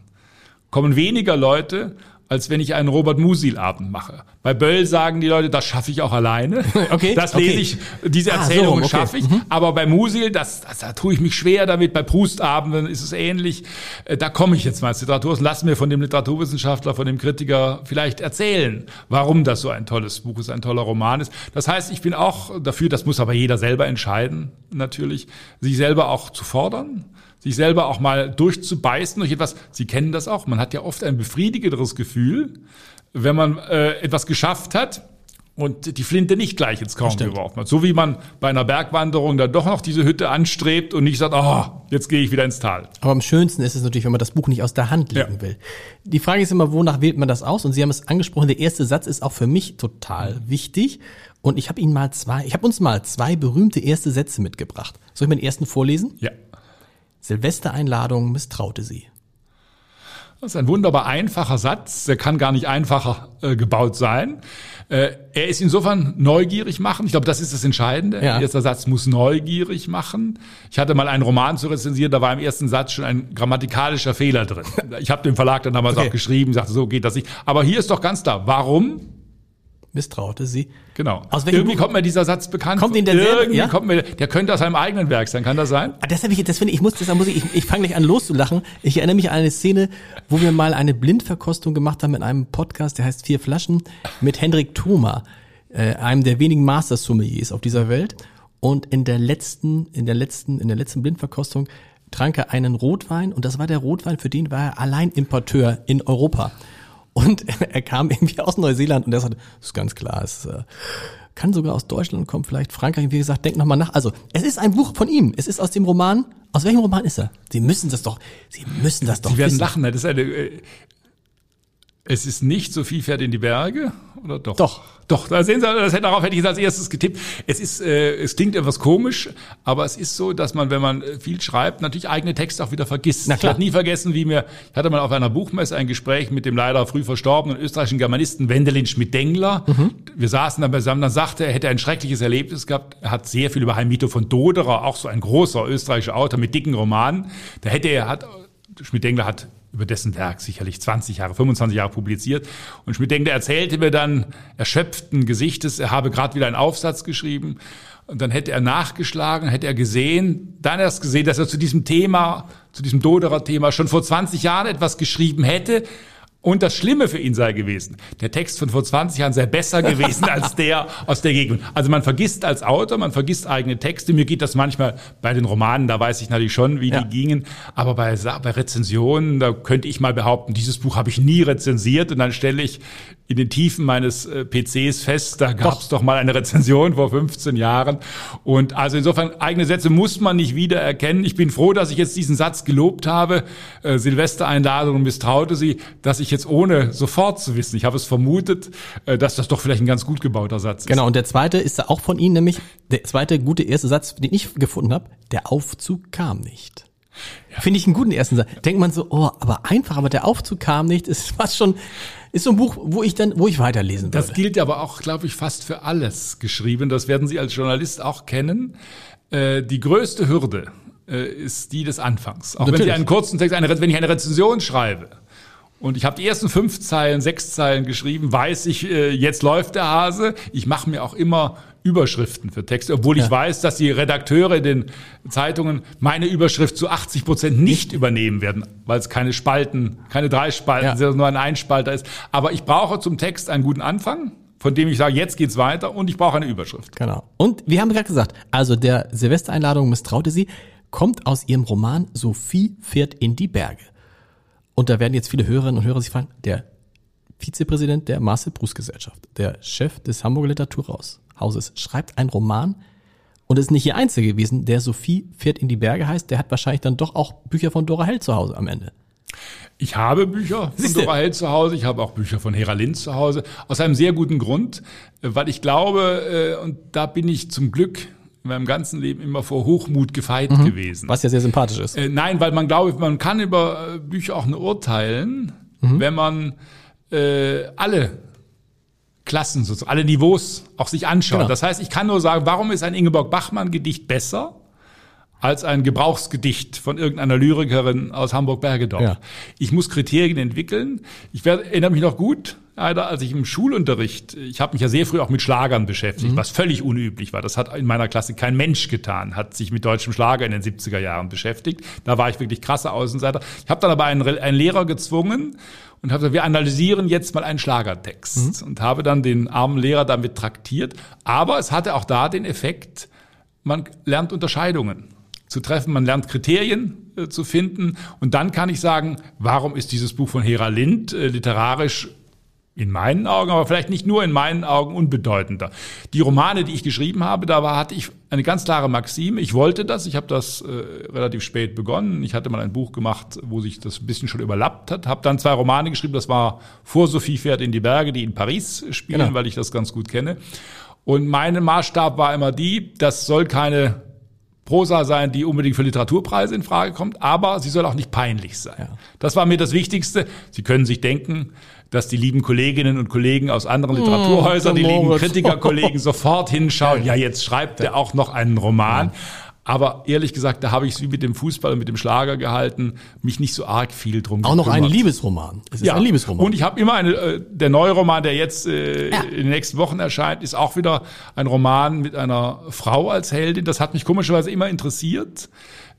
kommen weniger Leute, als wenn ich einen Robert Musil-Abend mache. Bei Böll sagen die Leute, das schaffe ich auch alleine. <laughs> Okay. Das lese okay. ich, diese Erzählungen ah, so, okay. schaffe ich. Mhm. Aber bei Musil, das, das, da tue ich mich schwer damit. Bei Proust-Abenden ist es ähnlich. Äh, da komme ich jetzt mal als Literatur. Lass mir von dem Literaturwissenschaftler, von dem Kritiker vielleicht erzählen, warum das so ein tolles Buch ist, ein toller Roman ist. Das heißt, ich bin auch dafür, das muss aber jeder selber entscheiden, natürlich, sich selber auch zu fordern sich selber auch mal durchzubeißen durch etwas. Sie kennen das auch. Man hat ja oft ein befriedigenderes Gefühl, wenn man äh, etwas geschafft hat und die Flinte nicht gleich ins Korn geworfen hat. So wie man bei einer Bergwanderung dann doch noch diese Hütte anstrebt und nicht sagt, oh, jetzt gehe ich wieder ins Tal. Aber am schönsten ist es natürlich, wenn man das Buch nicht aus der Hand legen ja. will. Die Frage ist immer, wonach wählt man das aus? Und Sie haben es angesprochen, der erste Satz ist auch für mich total wichtig. Und ich habe Ihnen mal zwei, ich habe uns mal zwei berühmte erste Sätze mitgebracht. Soll ich mir den ersten vorlesen? Ja. Silvestereinladung misstraute sie. Das ist ein wunderbar einfacher Satz. Der kann gar nicht einfacher äh, gebaut sein. Äh, er ist insofern neugierig machen. Ich glaube, das ist das Entscheidende. Ja. Erster Satz muss neugierig machen. Ich hatte mal einen Roman zu rezensieren, da war im ersten Satz schon ein grammatikalischer Fehler drin. Ich habe dem Verlag dann damals okay. auch geschrieben, sagte, so geht das nicht. Aber hier ist doch ganz klar, warum misstraute sie. Genau. Aus welchem Irgendwie Buch? kommt mir dieser Satz bekannt. Kommt Ihnen der Irgendwie ja? kommt mir, der könnte aus einem eigenen Werk sein, kann das sein? Ah, das habe ich, das finde ich, ich muss, das muss ich, ich, ich fange gleich an loszulachen. Ich erinnere mich an eine Szene, wo wir mal eine Blindverkostung gemacht haben in einem Podcast, der heißt Vier Flaschen, mit Hendrik Thoma, äh, einem der wenigen Master Sommeliers auf dieser Welt. Und in der letzten, in der letzten, in der letzten Blindverkostung trank er einen Rotwein und das war der Rotwein, für den war er allein Importeur in Europa. Und <laughs> er kam irgendwie aus Neuseeland und er sagte, das ist ganz klar, es äh, kann sogar aus Deutschland kommen, vielleicht Frankreich. Wie gesagt, denk nochmal nach. Also, es ist ein Buch von ihm. Es ist aus dem Roman. Aus welchem Roman ist er? Sie müssen das doch, Sie müssen das doch Sie werden wissen. lachen. Das ist eine, äh, es ist nicht so viel Pferd in die Berge, oder doch? Doch. Doch, da sehen Sie, das, darauf hätte ich als erstes getippt. Es ist, äh, es klingt etwas komisch, aber es ist so, dass man, wenn man äh, viel schreibt, natürlich eigene Texte auch wieder vergisst. Na klar. Ich habe nie vergessen, wie mir, ich hatte mal auf einer Buchmesse ein Gespräch mit dem leider früh verstorbenen österreichischen Germanisten Wendelin Schmidt-Dengler. Mhm. Wir saßen dann beisammen, dann sagte er, er hätte ein schreckliches Erlebnis gehabt. Er hat sehr viel über Heimito von Doderer, auch so ein großer österreichischer Autor mit dicken Romanen. Da hätte er, hat, Schmidt-Dengler hat über dessen Werk sicherlich 20 Jahre, 25 Jahre publiziert. Und Schmidt denkt, er erzählte mir dann erschöpften Gesichtes, er habe gerade wieder einen Aufsatz geschrieben. Und dann hätte er nachgeschlagen, hätte er gesehen, dann erst gesehen, dass er zu diesem Thema, zu diesem Doderer-Thema schon vor 20 Jahren etwas geschrieben hätte, und das Schlimme für ihn sei gewesen, der Text von vor 20 Jahren sei besser <laughs> gewesen als der aus der Gegend. Also man vergisst als Autor, man vergisst eigene Texte. Mir geht das manchmal bei den Romanen, da weiß ich natürlich schon, wie ja. die gingen. Aber bei, bei Rezensionen, da könnte ich mal behaupten, dieses Buch habe ich nie rezensiert und dann stelle ich in den Tiefen meines äh, PCs fest, da gab es doch. doch mal eine Rezension vor 15 Jahren. Und also insofern, eigene Sätze muss man nicht wiedererkennen. Ich bin froh, dass ich jetzt diesen Satz gelobt habe. Äh, Silvestereinladung misstraute sie, dass ich jetzt ohne sofort zu wissen, ich habe es vermutet, äh, dass das doch vielleicht ein ganz gut gebauter Satz ist. Genau, und der zweite ist auch von Ihnen, nämlich der zweite gute erste Satz, den ich gefunden habe, der Aufzug kam nicht. Ja. Finde ich einen guten ersten Satz. Denkt man so, oh, aber einfach, aber der Aufzug kam nicht, ist <laughs> fast schon, ist so ein Buch, wo ich dann, wo ich weiterlesen würde. Das gilt aber auch, glaube ich, fast für alles geschrieben. Das werden Sie als Journalist auch kennen. Äh, die größte Hürde äh, ist die des Anfangs. Auch Natürlich. wenn Sie einen kurzen Text, eine, wenn ich eine Rezension schreibe, Und ich habe die ersten fünf Zeilen, sechs Zeilen geschrieben, weiß ich, äh, jetzt läuft der Hase. Ich mache mir auch immer Überschriften für Texte, obwohl ja. ich weiß, dass die Redakteure in den Zeitungen meine Überschrift zu 80 Prozent nicht übernehmen werden, weil es keine Spalten, keine drei Spalten, ja. sondern nur ein Einspalter ist. Aber ich brauche zum Text einen guten Anfang, von dem ich sage, jetzt geht's weiter und ich brauche eine Überschrift. Genau. Und wir haben gerade gesagt, also der Silvestereinladung misstraute sie, kommt aus ihrem Roman Sophie fährt in die Berge. Und da werden jetzt viele Hörerinnen und Hörer sich fragen, der Vizepräsident der Marcel Proust Gesellschaft, der Chef des Hamburger Literaturhauses, schreibt einen Roman und ist nicht ihr einziger gewesen, der Sophie fährt in die Berge heißt, der hat wahrscheinlich dann doch auch Bücher von Dora Hell zu Hause am Ende. Ich habe Bücher von? Dora Hell zu Hause, ich habe auch Bücher von Hera Lind zu Hause, aus einem sehr guten Grund, weil ich glaube, äh, und da bin ich zum Glück in meinem ganzen Leben immer vor Hochmut gefeit mhm. gewesen. Was ja sehr sympathisch ist. Äh, nein, weil man glaube, man kann über äh, Bücher auch nur urteilen, mhm. wenn man äh, alle Klassen, sozusagen, alle Niveaus auch sich anschaut. Genau. Das heißt, ich kann nur sagen, warum ist ein Ingeborg Bachmann-Gedicht besser als ein Gebrauchsgedicht von irgendeiner Lyrikerin aus Hamburg-Bergedorf? Ja. Ich muss Kriterien entwickeln. Ich werde, erinnere mich noch gut, leider, als ich im Schulunterricht, ich habe mich ja sehr früh auch mit Schlagern beschäftigt, mhm. was völlig unüblich war. Das hat in meiner Klasse kein Mensch getan, hat sich mit deutschem Schlager in den 70er Jahren beschäftigt. Da war ich wirklich krasser Außenseiter. Ich habe dann aber einen, einen Lehrer gezwungen und habe gesagt, wir analysieren jetzt mal einen Schlagertext mhm. und habe dann den armen Lehrer damit traktiert. Aber es hatte auch da den Effekt, man lernt Unterscheidungen zu treffen, man lernt Kriterien äh, zu finden und dann kann ich sagen, warum ist dieses Buch von Hera Lind äh, literarisch in meinen Augen, aber vielleicht nicht nur in meinen Augen unbedeutender. Die Romane, die ich geschrieben habe, da war, hatte ich eine ganz klare Maxime. Ich wollte das. Ich habe das äh, relativ spät begonnen. Ich hatte mal ein Buch gemacht, wo sich das ein bisschen schon überlappt hat. Habe dann zwei Romane geschrieben. Das war Vor Sophie fährt in die Berge, die in Paris spielen, genau. weil ich das ganz gut kenne. Und mein Maßstab war immer die, das soll keine Prosa sein, die unbedingt für Literaturpreise in Frage kommt, aber sie soll auch nicht peinlich sein. Ja. Das war mir das Wichtigste. Sie können sich denken, dass die lieben Kolleginnen und Kollegen aus anderen Literaturhäusern, oh, die lieben Kritikerkollegen <laughs> sofort hinschauen, ja, jetzt schreibt er auch noch einen Roman. Aber ehrlich gesagt, da habe ich es wie mit dem Fußball und mit dem Schlager gehalten, mich nicht so arg viel drum Auch noch ein Liebesroman. Es ist ja. ein Liebesroman. Und ich habe immer eine, äh, der neue Roman, der jetzt äh, ja. in den nächsten Wochen erscheint, ist auch wieder ein Roman mit einer Frau als Heldin. Das hat mich komischerweise immer interessiert,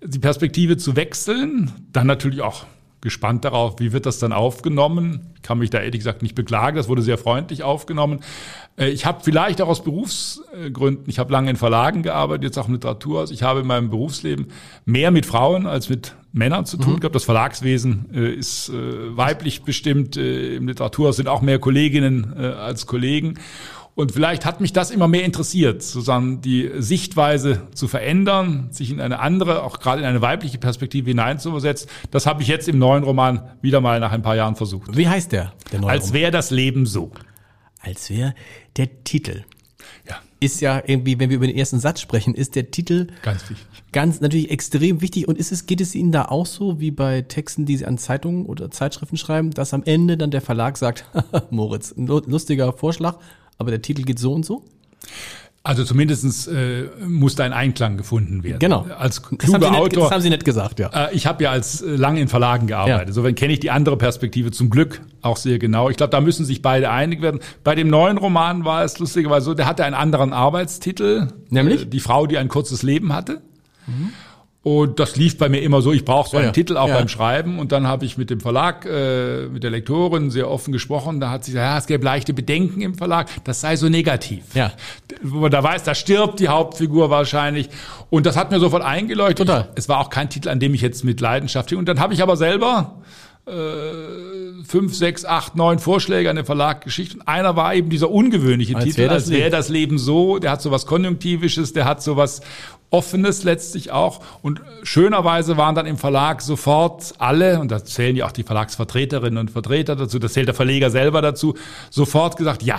die Perspektive zu wechseln. Dann natürlich auch gespannt darauf, wie wird das dann aufgenommen. Ich kann mich da ehrlich gesagt nicht beklagen, das wurde sehr freundlich aufgenommen. Äh, ich habe vielleicht auch aus Berufsgründen, ich habe lange in Verlagen gearbeitet, jetzt auch im Literaturhaus, ich habe in meinem Berufsleben mehr mit Frauen als mit Männern zu tun mhm. gehabt. Das Verlagswesen äh, ist äh, weiblich bestimmt, im Literaturhaus sind auch mehr Kolleginnen als Kollegen. Und vielleicht hat mich das immer mehr interessiert, sozusagen die Sichtweise zu verändern, sich in eine andere, auch gerade in eine weibliche Perspektive hineinzuversetzen. Das habe ich jetzt im neuen Roman wieder mal nach ein paar Jahren versucht. Wie heißt der? der neue Als wäre das Leben so. Als wäre der Titel. Ja. Ist ja irgendwie, wenn wir über den ersten Satz sprechen, ist der Titel ganz wichtig. Ganz natürlich extrem wichtig. Und ist es, geht es Ihnen da auch so, wie bei Texten, die Sie an Zeitungen oder Zeitschriften schreiben, dass am Ende dann der Verlag sagt, <laughs> Moritz, lustiger Vorschlag, aber der Titel geht so und so? Also zumindestens äh, muss da ein Einklang gefunden werden. Genau. Als kluger das Autor. das haben Sie nicht gesagt, ja. Äh, ich habe ja als äh, lange in Verlagen gearbeitet. Ja. Insofern kenne ich die andere Perspektive zum Glück auch sehr genau. Ich glaube, da müssen sich beide einig werden. Bei dem neuen Roman war es lustigerweise so, der hatte einen anderen Arbeitstitel. Nämlich? Äh, die Frau, die ein kurzes Leben hatte. Mhm. Und das lief bei mir immer so. Ich brauche so einen ja, Titel auch ja. beim Schreiben. Und dann habe ich mit dem Verlag, äh, mit der Lektorin sehr offen gesprochen. Da hat sie gesagt, ja, es gäbe leichte Bedenken im Verlag. Das sei so negativ. Ja. Wo man da weiß, da stirbt die Hauptfigur wahrscheinlich. Und das hat mir sofort eingeleuchtet. Total. Es war auch kein Titel, an dem ich jetzt mit Leidenschaft. Und dann habe ich aber selber äh, fünf, sechs, acht, neun Vorschläge an den Verlag geschickt. Und einer war eben dieser ungewöhnliche als Titel, wär als wäre das Leben so. Der hat so was Konjunktivisches, der hat so was Offenes letztlich auch. Und schönerweise waren dann im Verlag sofort alle, und da zählen ja auch die Verlagsvertreterinnen und Vertreter dazu, das zählt der Verleger selber dazu, sofort gesagt, ja,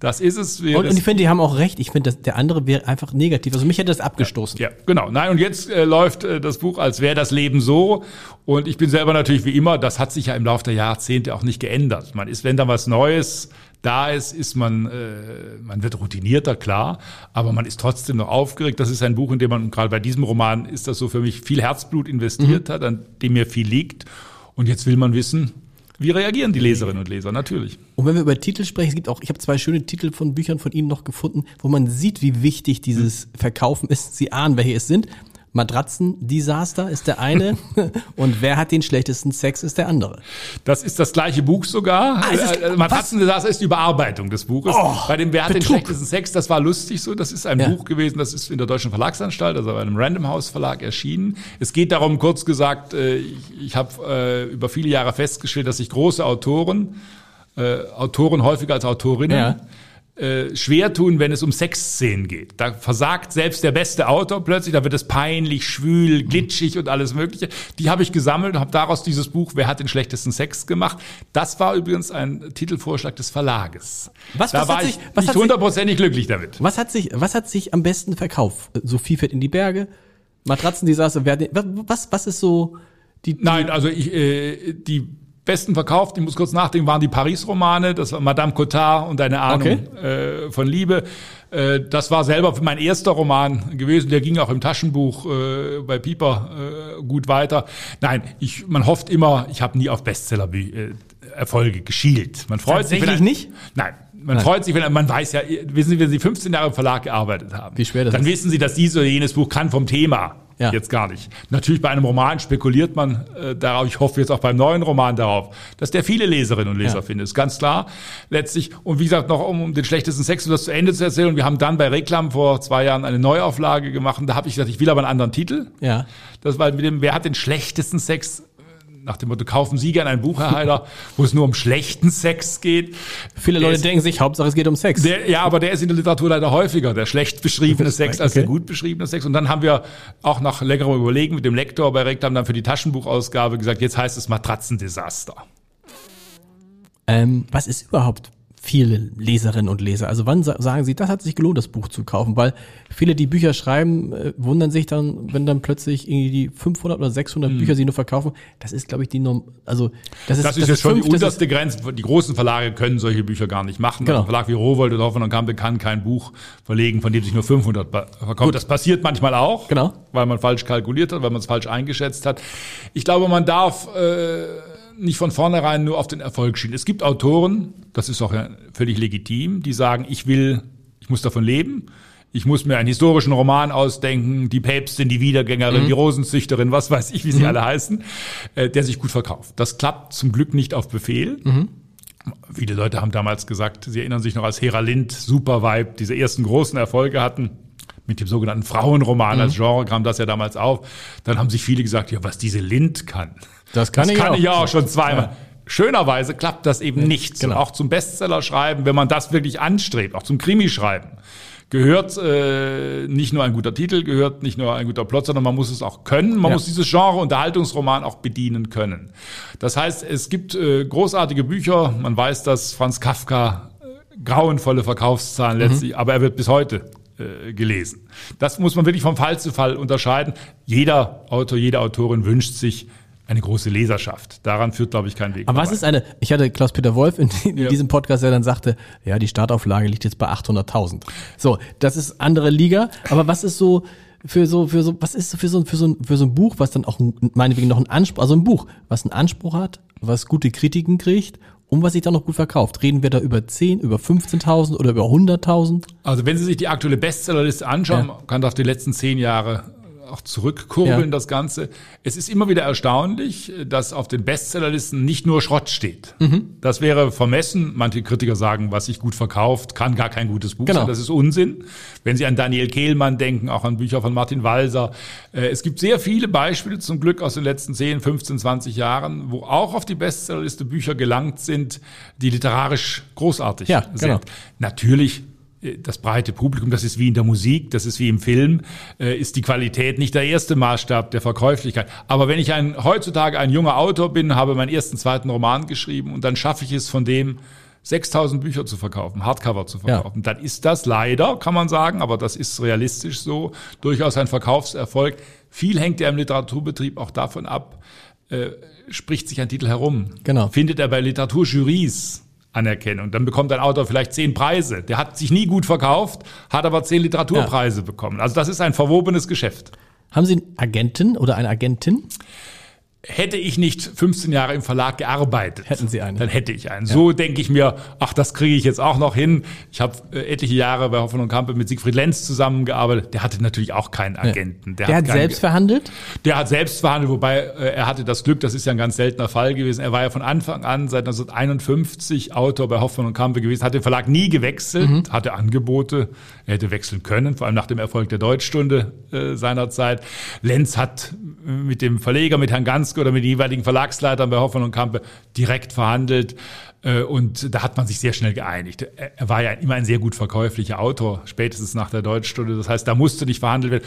das ist es. Und, und, ich finde, die haben auch recht. Ich finde, der andere wäre einfach negativ. Also mich hätte das abgestoßen. Ja, ja genau. Nein, und jetzt äh, läuft äh, das Buch, als wäre das Leben so. Und ich bin selber natürlich wie immer, das hat sich ja im Laufe der Jahrzehnte auch nicht geändert. Man ist, wenn da was Neues da ist, ist man, äh, man wird routinierter, klar, aber man ist trotzdem noch aufgeregt. Das ist ein Buch, in dem man, gerade bei diesem Roman, ist das so für mich viel Herzblut investiert mhm. hat, an dem mir viel liegt. Und jetzt will man wissen, Wie reagieren die Leserinnen und Leser? Natürlich. Und wenn wir über Titel sprechen, es gibt auch, ich habe zwei schöne Titel von Büchern von Ihnen noch gefunden, wo man sieht, wie wichtig dieses Verkaufen ist. Sie ahnen, welche es sind. Matratzen-Desaster ist der eine <laughs> und wer hat den schlechtesten Sex ist der andere. Das ist das gleiche Buch sogar. Ah, ist Äh, Matratzen-Desaster ist die Überarbeitung des Buches. Oh, Bei dem Wer hat den Betrug. schlechtesten Sex, das war lustig so. Das ist ein Ja. Buch gewesen, das ist in der Deutschen Verlagsanstalt, also bei einem Random House Verlag erschienen. Es geht darum, kurz gesagt, äh, ich, ich habe über viele Jahre festgestellt, dass sich große Autoren, Autoren häufiger als Autorinnen, Ja. Äh, schwer tun, wenn es um Sexszenen geht. Da versagt selbst der beste Autor plötzlich, da wird es peinlich, schwül, glitschig und alles Mögliche. Die habe ich gesammelt und habe daraus dieses Buch Wer hat den schlechtesten Sex gemacht. Das war übrigens ein Titelvorschlag des Verlages. Was- da was war hat ich sich- was nicht hundertprozentig glücklich damit. Was hat sich, was hat sich am besten verkauft? Sophie fährt in die Berge, Matratzendesaster, wer was, was ist so die, Nein, also ich, äh, die besten verkauft, ich muss kurz nachdenken, waren die Paris-Romane, das war Madame Cotard und eine Ahnung äh, von Liebe. Äh, das war selber mein erster Roman gewesen, der ging auch im Taschenbuch äh, bei Pieper äh, gut weiter. Nein, ich, man hofft immer, ich habe nie auf Bestseller-Erfolge geschielt. Man freut sich, wenn Tatsächlich nicht? Nein. Man freut sich, wenn man weiß ja, wissen Sie, wenn Sie 15 Jahre im Verlag gearbeitet haben, Wie schwer das dann ist. wissen Sie, dass dieses oder jenes Buch kann vom Thema Ja. jetzt gar nicht. Natürlich bei einem Roman spekuliert man äh, darauf, ich hoffe jetzt auch beim neuen Roman darauf, dass der viele Leserinnen und Leser Ja. findet. Ist ganz klar. Letztlich, und wie gesagt, noch um, um den schlechtesten Sex, um das zu Ende zu erzählen, wir haben dann bei Reklam vor zwei Jahren eine Neuauflage gemacht und da habe ich gesagt, ich will aber einen anderen Titel. ja. Das war mit dem, wer hat den schlechtesten Sex? Nach dem Motto, kaufen Sie gern ein Buch, Herr Heider, wo es nur um schlechten Sex geht. Viele Der Leute ist- denken sich, Hauptsache es geht um Sex. Der, ja, aber der ist in der Literatur leider häufiger, der schlecht beschriebene Sex als der Okay. gut beschriebene Sex. Und dann haben wir auch nach längerem Überlegen mit dem Lektor bei Reklam dann für die Taschenbuchausgabe gesagt, jetzt heißt es Matratzendesaster. Ähm, was ist überhaupt viele Leserinnen und Leser? Also wann sa- sagen Sie, das hat sich gelohnt, das Buch zu kaufen? Weil viele, die Bücher schreiben, äh, wundern sich dann, wenn dann plötzlich irgendwie die 500 oder 600 Bücher sie nur verkaufen. Das ist, glaube ich, die Norm, also das ist Hm. Das ist jetzt schon fünf, die das ist- unterste Grenze. Die großen Verlage können solche Bücher gar nicht machen. Genau. Ein Verlag wie Rowold oder Hoffmann und Kampe kann kein Buch verlegen, von dem sich nur 500 ba- verkauft. Das passiert manchmal auch, Genau. weil man falsch kalkuliert hat, weil man es falsch eingeschätzt hat. Ich glaube, man darf äh, nicht von vornherein nur auf den Erfolg schielen. Es gibt Autoren, das ist auch ja völlig legitim, die sagen, ich will, ich muss davon leben. Ich muss mir einen historischen Roman ausdenken, die Päpstin, die Wiedergängerin, die Rosenzüchterin, was weiß ich, wie sie alle heißen, äh, der sich gut verkauft. Das klappt zum Glück nicht auf Befehl. Viele Leute haben damals gesagt, sie erinnern sich noch, als Hera Lind, Super Vibe, diese ersten großen Erfolge hatten. Mit dem sogenannten Frauenroman als Genre kam das ja damals auf. Dann haben sich viele gesagt, ja, was diese Lind kann. Das kann ich kann auch. ich ja auch schon zweimal. Schönerweise klappt das eben nicht. genau. Auch zum Bestseller schreiben, wenn man das wirklich anstrebt, auch zum Krimi schreiben, gehört äh, nicht nur ein guter Titel, gehört nicht nur ein guter Plot, sondern man muss es auch können. Man Ja. muss dieses Genre Unterhaltungsroman auch bedienen können. Das heißt, es gibt äh, großartige Bücher. Man weiß, dass Franz Kafka äh, grauenvolle Verkaufszahlen letztlich, aber er wird bis heute äh, gelesen. Das muss man wirklich vom Fall zu Fall unterscheiden. Jeder Autor, jede Autorin wünscht sich eine große Leserschaft. Daran führt, glaube ich, kein Weg. Aber was vorbei. ist eine, ich hatte Klaus-Peter Wolf in, in Ja. diesem Podcast, der dann sagte, ja, die Startauflage liegt jetzt bei 800.000. So, das ist andere Liga, aber was ist so für so, für so, was ist so für so, für so, ein- für so ein Buch, was dann auch ein- meinetwegen noch einen Anspruch, also ein Buch, was einen Anspruch hat, was gute Kritiken kriegt und was sich dann noch gut verkauft? Reden wir da über 10, über 15.000 oder über 100.000? Also wenn Sie sich die aktuelle Bestsellerliste anschauen, Ja. kann auf die letzten zehn Jahre auch zurückkurbeln, Ja. das Ganze. Es ist immer wieder erstaunlich, dass auf den Bestsellerlisten nicht nur Schrott steht. Mhm. Das wäre vermessen. Manche Kritiker sagen, was sich gut verkauft, kann gar kein gutes Buch Genau. sein. Das ist Unsinn. Wenn Sie an Daniel Kehlmann denken, auch an Bücher von Martin Walser. Äh, Es gibt sehr viele Beispiele zum Glück aus den letzten 10, 15, 20 Jahren, wo auch auf die Bestsellerliste Bücher gelangt sind, die literarisch großartig Ja, sind. genau. Natürlich das breite Publikum, das ist wie in der Musik, das ist wie im Film, äh, ist die Qualität nicht der erste Maßstab der Verkäuflichkeit. Aber wenn ich ein, heutzutage ein junger Autor bin, habe meinen ersten, zweiten Roman geschrieben und dann schaffe ich es von dem, 6000 Bücher zu verkaufen, Hardcover zu verkaufen, dann ist das leider, kann man sagen, aber das ist realistisch so, durchaus ein Verkaufserfolg. Viel hängt ja im Literaturbetrieb auch davon ab, äh, spricht sich ein Titel herum. Genau. Findet er bei Literaturjurys Anerkennung. Dann bekommt ein Autor vielleicht zehn Preise. Der hat sich nie gut verkauft, hat aber zehn Literaturpreise bekommen. Also das ist ein verwobenes Geschäft. Haben Sie einen Agenten oder eine Agentin? Hätte ich nicht 15 Jahre im Verlag gearbeitet, Hätten Sie einen. dann hätte ich einen. So denke ich mir, ach, das kriege ich jetzt auch noch hin. Ich habe äh, etliche Jahre bei Hoffmann und Kampe mit Siegfried Lenz zusammengearbeitet. Der hatte natürlich auch keinen Agenten. Der, hat keinen selbst verhandelt? der hat selbst verhandelt, wobei äh, er hatte das Glück, das ist ja ein ganz seltener Fall gewesen. Er war ja von Anfang an seit 1951 Autor bei Hoffmann und Kampe gewesen, hat den Verlag nie gewechselt, hatte Angebote, er hätte wechseln können, vor allem nach dem Erfolg der Deutschstunde äh, seinerzeit. Lenz hat äh, mit dem Verleger, mit Herrn Ganske oder mit den jeweiligen Verlagsleitern bei Hoffmann und Kampe direkt verhandelt. Äh, Und da hat man sich sehr schnell geeinigt. Er war ja immer ein sehr gut verkäuflicher Autor, spätestens nach der Deutschstunde. Das heißt, da musste nicht verhandelt werden.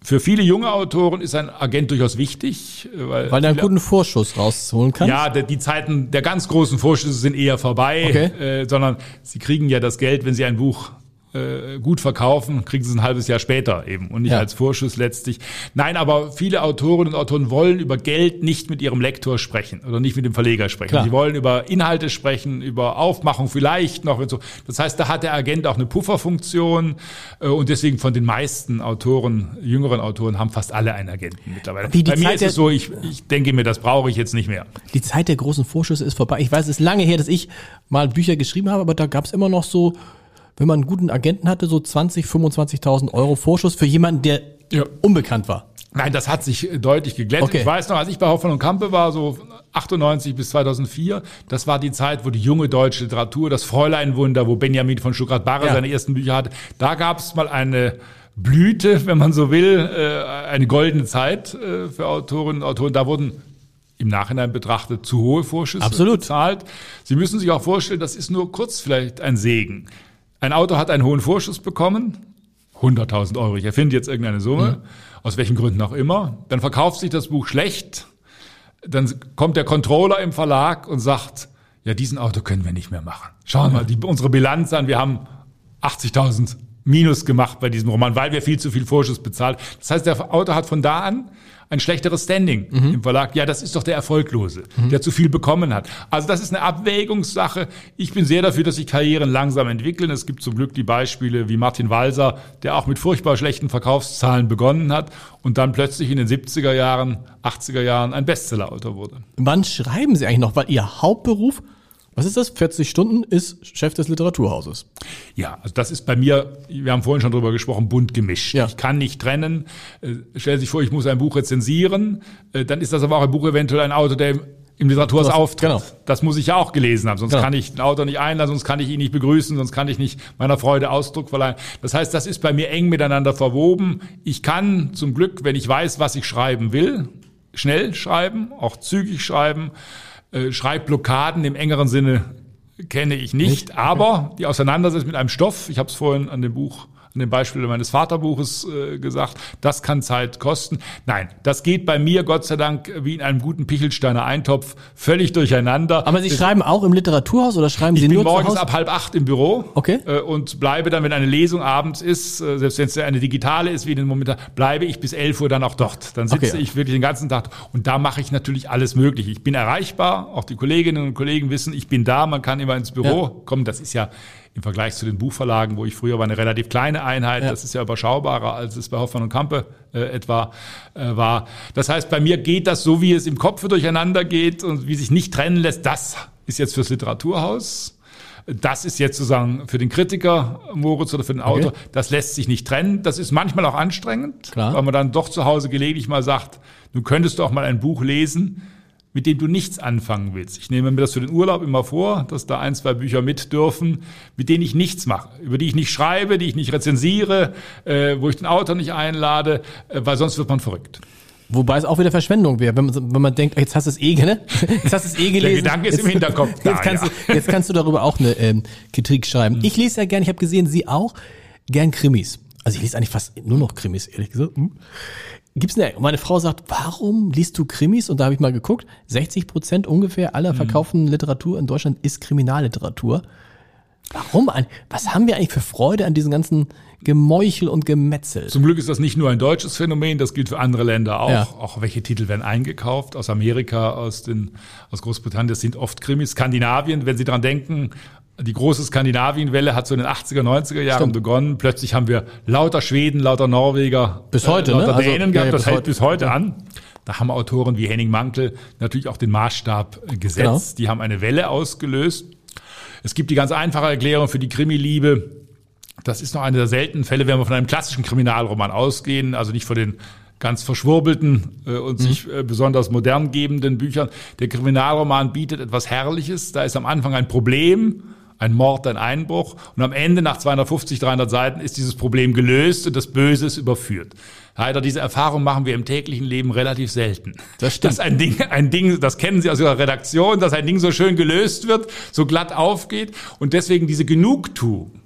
Für viele junge Autoren ist ein Agent durchaus wichtig, äh, weil, Weil er einen guten Vorschuss rausholen kann? ja, die Zeiten der ganz großen Vorschüsse sind eher vorbei, Okay. äh, sondern sie kriegen ja das Geld, wenn sie ein Buch äh, gut verkaufen, kriegen sie es ein halbes Jahr später eben und nicht Ja. als Vorschuss letztlich. Nein, aber viele Autorinnen und Autoren wollen über Geld nicht mit ihrem Lektor sprechen oder nicht mit dem Verleger sprechen. Klar. Sie wollen über Inhalte sprechen, über Aufmachung vielleicht noch und so. Das heißt, da hat der Agent auch eine Pufferfunktion äh, und deswegen von den meisten Autoren, jüngeren Autoren, haben fast alle einen Agenten mittlerweile. Wie die Bei mir Zeit ist der- es so, ich, ich denke mir, das brauche ich jetzt nicht mehr. Die Zeit der großen Vorschüsse ist vorbei. Ich weiß, es ist lange her, dass ich mal Bücher geschrieben habe, aber da gab es immer noch so, wenn man einen guten Agenten hatte, so 20, 25.000 Euro Vorschuss für jemanden, der Ja. unbekannt war. Nein, das hat sich äh, deutlich geglättet. Okay. Ich weiß noch, als ich bei Hoffmann und Kampe war, so 98 bis 2004, das war die Zeit, wo die junge deutsche Literatur, das Fräuleinwunder, wo Benjamin von Stuttgart-Barre Ja. seine ersten Bücher hatte, da gab es mal eine Blüte, wenn man so will, äh, eine goldene Zeit äh, für Autorinnen und Autoren. Da wurden im Nachhinein betrachtet zu hohe Vorschüsse Absolut. bezahlt. Sie müssen sich auch vorstellen, das ist nur kurz vielleicht ein Segen. Ein Autor hat einen hohen Vorschuss bekommen, 100.000 Euro, ich erfinde jetzt irgendeine Summe, aus welchen Gründen auch immer. Dann verkauft sich das Buch schlecht, dann kommt der Controller im Verlag und sagt, ja, diesen Autor können wir nicht mehr machen. Schauen wir mal die, unsere Bilanz an, wir haben 80.000 Minus gemacht bei diesem Roman, weil wir viel zu viel Vorschuss bezahlt. Das heißt, der Autor hat von da an ein schlechteres Standing im Verlag. Ja, das ist doch der Erfolglose, der zu viel bekommen hat. Also das ist eine Abwägungssache. Ich bin sehr dafür, dass sich Karrieren langsam entwickeln. Es gibt zum Glück die Beispiele wie Martin Walser, der auch mit furchtbar schlechten Verkaufszahlen begonnen hat und dann plötzlich in den 70er Jahren, 80er Jahren ein Bestsellerautor wurde. Wann schreiben Sie eigentlich noch? Weil Ihr Hauptberuf, was ist das? 40 Stunden ist Chef des Literaturhauses. Ja, also das ist bei mir, wir haben vorhin schon drüber gesprochen, bunt gemischt. Ja. Ich kann nicht trennen. Äh, Stellen Sie sich vor, ich muss ein Buch rezensieren, äh, dann ist das aber auch ein Buch eventuell ein Autor, der im, im Literaturhaus auftritt. genau. Das muss ich ja auch gelesen haben, sonst Genau. kann ich den Autor nicht einladen, sonst kann ich ihn nicht begrüßen, sonst kann ich nicht meiner Freude Ausdruck verleihen. Das heißt, das ist bei mir eng miteinander verwoben. Ich kann zum Glück, wenn ich weiß, was ich schreiben will, schnell schreiben, auch zügig schreiben. Äh, Schreibblockaden im engeren Sinne kenne ich nicht, aber die Auseinandersetzung mit einem Stoff, ich habe es vorhin an dem Buch, an dem Beispiel meines Vaterbuches äh, gesagt, das kann Zeit kosten. Nein, das geht bei mir Gott sei Dank wie in einem guten Pichelsteiner Eintopf völlig durcheinander. Aber Sie schreiben auch im Literaturhaus oder schreiben Sie ich bin nur morgens ab halb acht im Büro Okay. äh, und bleibe dann, wenn eine Lesung abends ist, äh, selbst wenn es eine digitale ist, wie in den Momentan, bleibe ich bis 11 Uhr dann auch dort. Dann sitze Okay. ich wirklich den ganzen Tag und da mache ich natürlich alles möglich. Ich bin erreichbar, auch die Kolleginnen und Kollegen wissen, ich bin da, man kann immer ins Büro Ja. kommen. Das ist ja im Vergleich zu den Buchverlagen, wo ich früher war, eine relativ kleine Einheit. Ja. Das ist ja überschaubarer, als es bei Hoffmann und Kampe äh, etwa äh, war. Das heißt, bei mir geht das so, wie es im Kopf durcheinander geht und wie sich nicht trennen lässt. Das ist jetzt fürs Literaturhaus. Das ist jetzt sozusagen für den Kritiker Moritz oder für den Autor, das lässt sich nicht trennen. Das ist manchmal auch anstrengend, Klar. weil man dann doch zu Hause gelegentlich mal sagt, du könntest doch mal ein Buch lesen, mit dem du nichts anfangen willst. Ich nehme mir das für den Urlaub immer vor, dass da ein, zwei Bücher mit dürfen, mit denen ich nichts mache, über die ich nicht schreibe, die ich nicht rezensiere, äh, wo ich den Autor nicht einlade, äh, weil sonst wird man verrückt. Wobei es auch wieder Verschwendung wäre, wenn man, wenn man denkt, jetzt hast du es eh, ne? <laughs> Jetzt hast du es eh gelesen. Gedanke ist jetzt, im Hinterkopf da, Jetzt kannst, ja. du, jetzt kannst du darüber auch eine ähm, Kritik schreiben. Ich lese ja gern, ich habe gesehen, Sie auch, gern Krimis. Also ich lese eigentlich fast nur noch Krimis, ehrlich gesagt. Gibt's eine, meine Frau sagt, warum liest du Krimis? Und da habe ich mal geguckt, 60 Prozent ungefähr aller verkauften Literatur in Deutschland ist Kriminalliteratur. Warum? eigentlich? Was haben wir eigentlich für Freude an diesen ganzen Gemeuchel und Gemetzel? Zum Glück ist das nicht nur ein deutsches Phänomen, das gilt für andere Länder auch. Ja. Auch welche Titel werden eingekauft aus Amerika, aus, den, aus Großbritannien, das sind oft Krimis. Skandinavien, wenn Sie dran denken, die große Skandinavienwelle hat so in den 80er, 90er Jahren Stimmt. begonnen. Plötzlich haben wir lauter Schweden, lauter Norweger, Bis heute, äh, lauter ne? Also, Dänen ja, gehabt. ja, das bis hält heute. bis heute an. Da haben Autoren wie Henning Mankel natürlich auch den Maßstab äh, gesetzt. Genau. Die haben eine Welle ausgelöst. Es gibt die ganz einfache Erklärung für die Krimi-Liebe. Das ist noch einer der seltenen Fälle, wenn wir von einem klassischen Kriminalroman ausgehen, also nicht von den ganz verschwurbelten äh, und mhm. sich äh, besonders modern gebenden Büchern. Der Kriminalroman bietet etwas Herrliches. Da ist am Anfang ein Problem, ein Mord, ein Einbruch und am Ende nach 250, 300 Seiten ist dieses Problem gelöst und das Böse ist überführt. Leider diese Erfahrung machen wir im täglichen Leben relativ selten. Das stimmt. Dass ein Ding, ein Ding, das kennen Sie aus Ihrer Redaktion, dass ein Ding so schön gelöst wird, so glatt aufgeht und deswegen diese Genugtuung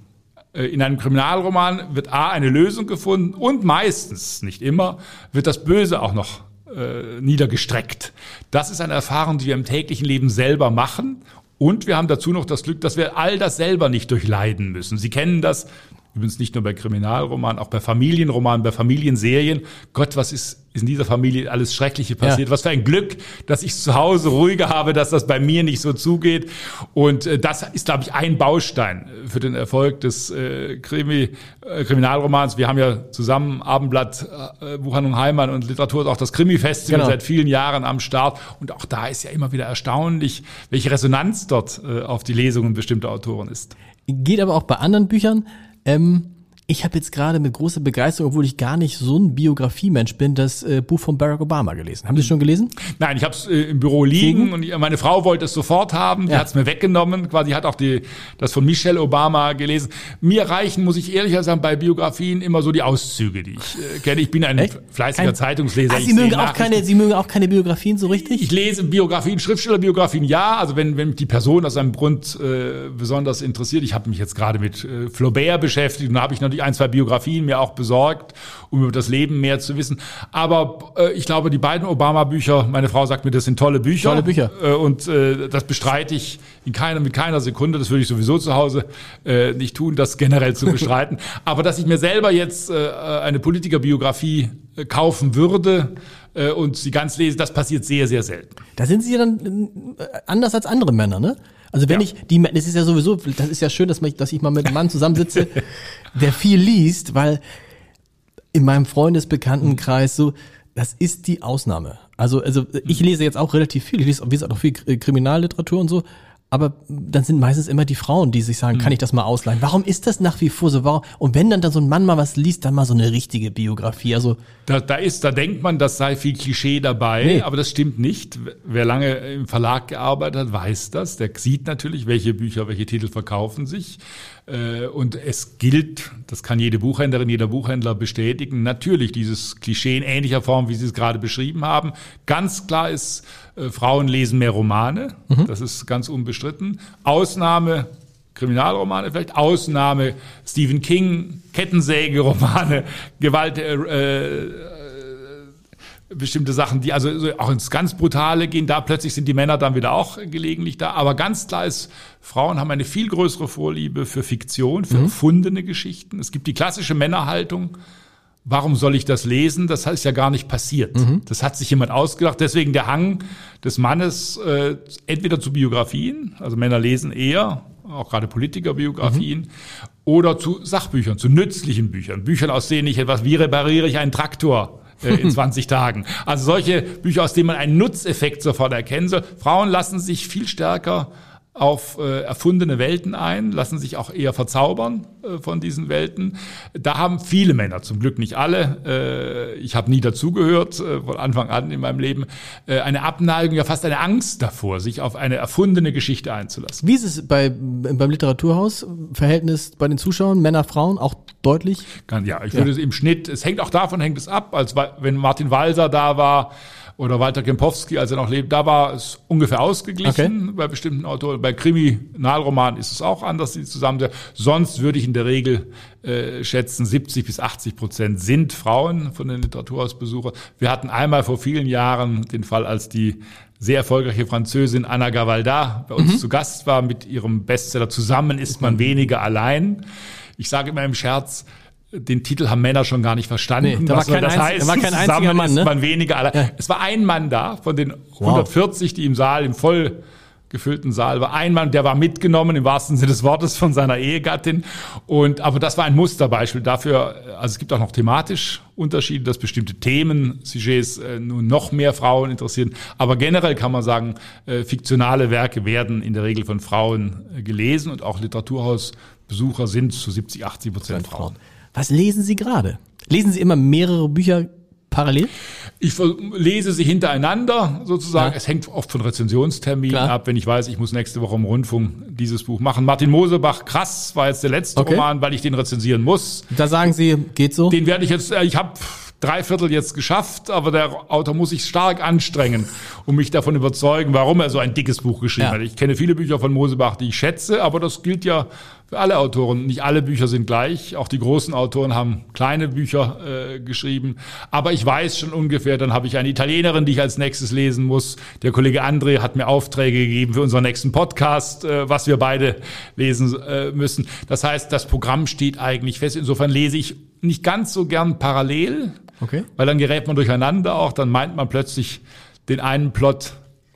äh, in einem Kriminalroman wird A eine Lösung gefunden und meistens, nicht immer, wird das Böse auch noch äh, niedergestreckt. Das ist eine Erfahrung, die wir im täglichen Leben selber machen. Und wir haben dazu noch das Glück, dass wir all das selber nicht durchleiden müssen. Sie kennen das, Übrigens nicht nur bei Kriminalromanen, auch bei Familienromanen, bei Familienserien. Gott, was ist in dieser Familie alles Schreckliche passiert? Ja. Was für ein Glück, dass ich zu Hause ruhiger habe, dass das bei mir nicht so zugeht. Und äh, das ist, glaube ich, ein Baustein für den Erfolg des äh, Krimi, äh, Kriminalromans. Wir haben ja zusammen Abendblatt, äh, Buchhandlung Heimann und Literatur, auch das Krimi-Festival genau. seit vielen Jahren am Start. Und auch da ist ja immer wieder erstaunlich, welche Resonanz dort äh, auf die Lesungen bestimmter Autoren ist. Geht aber auch bei anderen Büchern. Ähm, ich habe jetzt gerade mit großer Begeisterung, obwohl ich gar nicht so ein Biografie-Mensch bin, das äh, Buch von Barack Obama gelesen. Haben Sie es schon gelesen? Nein, ich habe es äh, im Büro liegen Liegen? und ich, meine Frau wollte es sofort haben. Die ja. hat es mir weggenommen. Quasi hat auch die, das von Michelle Obama gelesen. Mir reichen, muss ich ehrlich sagen, bei Biografien immer so die Auszüge, die ich äh, kenne. Ich bin ein Echt? fleißiger Kein, Zeitungsleser. Ah, Sie, mögen auch keine, Sie mögen auch keine Biografien so richtig? Ich lese Biografien, Schriftstellerbiografien, ja. Also wenn, wenn mich die Person aus einem Grund äh, besonders interessiert. Ich habe mich jetzt gerade mit äh, Flaubert beschäftigt und da habe ich natürlich ein, zwei Biografien mir auch besorgt, um über das Leben mehr zu wissen. Aber äh, ich glaube, die beiden Obama-Bücher, meine Frau sagt mir, das sind tolle Bücher. Tolle Bücher. Äh, und äh, das bestreite ich in keiner, mit keiner Sekunde. Das würde ich sowieso zu Hause äh, nicht tun, das generell zu bestreiten. <laughs> Aber dass ich mir selber jetzt äh, eine Politikerbiografie äh, kaufen würde, äh, und sie ganz lesen, das passiert sehr, sehr selten. Da sind sie ja dann äh, anders als andere Männer, ne? Also wenn ja. ich die, das ist ja sowieso, das ist ja schön, dass, man, dass ich mal mit einem Mann zusammensitze, <laughs> der viel liest, weil in meinem Freundesbekanntenkreis so, das ist die Ausnahme. Also, also ich lese jetzt auch relativ viel, ich lese, lese auch viel Kriminalliteratur und so, aber dann sind meistens immer die Frauen, die sich sagen, kann mhm. ich das mal ausleihen? Warum ist das nach wie vor so? Warum? Und wenn dann, dann so ein Mann mal was liest, dann mal so eine richtige Biografie. Also da, da ist, da denkt man, das sei viel Klischee dabei, nee. aber das stimmt nicht. Wer lange im Verlag gearbeitet hat, weiß das. Der sieht natürlich, welche Bücher, welche Titel verkaufen sich. Äh, und es gilt, das kann jede Buchhändlerin, jeder Buchhändler bestätigen, natürlich dieses Klischee in ähnlicher Form, wie Sie es gerade beschrieben haben. Ganz klar ist, äh, Frauen lesen mehr Romane, mhm. das ist ganz unbestritten. Ausnahme Kriminalromane vielleicht, Ausnahme Stephen King, Kettensäge-Romane, Gewalt, äh, äh, bestimmte Sachen, die also auch ins ganz Brutale gehen. Da plötzlich sind die Männer dann wieder auch gelegentlich da. Aber ganz klar ist, Frauen haben eine viel größere Vorliebe für Fiktion, für mhm. erfundene Geschichten. Es gibt die klassische Männerhaltung. Warum soll ich das lesen? Das ist ja gar nicht passiert. Mhm. Das hat sich jemand ausgedacht. Deswegen der Hang des Mannes äh, entweder zu Biografien, also Männer lesen eher, auch gerade Politikerbiografien, mhm. oder zu Sachbüchern, zu nützlichen Büchern. Büchern, aus denen ich etwas, wie repariere ich einen Traktor? Äh, in <laughs> 20 Tagen. Also solche Bücher, aus denen man einen Nutzeffekt sofort erkennen soll. Frauen lassen sich viel stärker auf äh, erfundene Welten ein, lassen sich auch eher verzaubern äh, von diesen Welten. Da haben viele Männer, zum Glück nicht alle, äh, ich habe nie dazugehört äh, von Anfang an in meinem Leben, äh, eine Abneigung, ja fast eine Angst davor, sich auf eine erfundene Geschichte einzulassen. Wie ist es bei, beim Literaturhaus, Verhältnis bei den Zuschauern, Männer, Frauen, auch deutlich? Ja, ich würde ja. es im Schnitt, es hängt auch davon, hängt es ab, als wenn Martin Walser da war, oder Walter Kempowski, als er noch lebt, da war es ungefähr ausgeglichen okay. bei bestimmten Autoren. Bei Kriminalromanen ist es auch anders, die zusammen. Sonst würde ich in der Regel äh, schätzen, 70 bis 80 Prozent sind Frauen von den Literaturhausbesuchern. Wir hatten einmal vor vielen Jahren den Fall, als die sehr erfolgreiche Französin Anna Gavalda bei uns mhm. zu Gast war mit ihrem Bestseller Zusammen ist man weniger allein. Ich sage immer im Scherz, den Titel haben Männer schon gar nicht verstanden. Nee, da war kein, das einzig, heißt, da war kein einziger Mann, ne? man weniger. Ja. Es war ein Mann da von den 140, die im Saal im voll gefüllten Saal war. Ein Mann, der war mitgenommen im wahrsten Sinne des Wortes von seiner Ehegattin. Und, aber das war ein Musterbeispiel dafür. Also es gibt auch noch thematisch Unterschiede, dass bestimmte Themen, Sujets äh, nun noch mehr Frauen interessieren. Aber generell kann man sagen, äh, fiktionale Werke werden in der Regel von Frauen äh, gelesen und auch Literaturhausbesucher sind zu 70, 80 Prozent Frauen. Was lesen Sie gerade? Lesen Sie immer mehrere Bücher parallel? Ich lese sie hintereinander sozusagen. Ja. Es hängt oft von Rezensionsterminen Klar. ab, wenn ich weiß, ich muss nächste Woche im Rundfunk dieses Buch machen. Martin Mosebach, krass, war jetzt der letzte okay. Roman, weil ich den rezensieren muss. Da sagen Sie, geht so? Den werde ich jetzt, äh, ich habe drei Viertel jetzt geschafft, aber der Autor muss sich stark anstrengen, um mich davon überzeugen, warum er so ein dickes Buch geschrieben ja. hat. Ich kenne viele Bücher von Mosebach, die ich schätze, aber das gilt ja für alle Autoren. Nicht alle Bücher sind gleich. Auch die großen Autoren haben kleine Bücher äh, geschrieben. Aber ich weiß schon ungefähr, dann habe ich eine Italienerin, die ich als nächstes lesen muss. Der Kollege André hat mir Aufträge gegeben für unseren nächsten Podcast, äh, was wir beide lesen äh, müssen. Das heißt, das Programm steht eigentlich fest. Insofern lese ich nicht ganz so gern parallel, Okay. Weil dann gerät man durcheinander auch, dann meint man plötzlich den einen Plot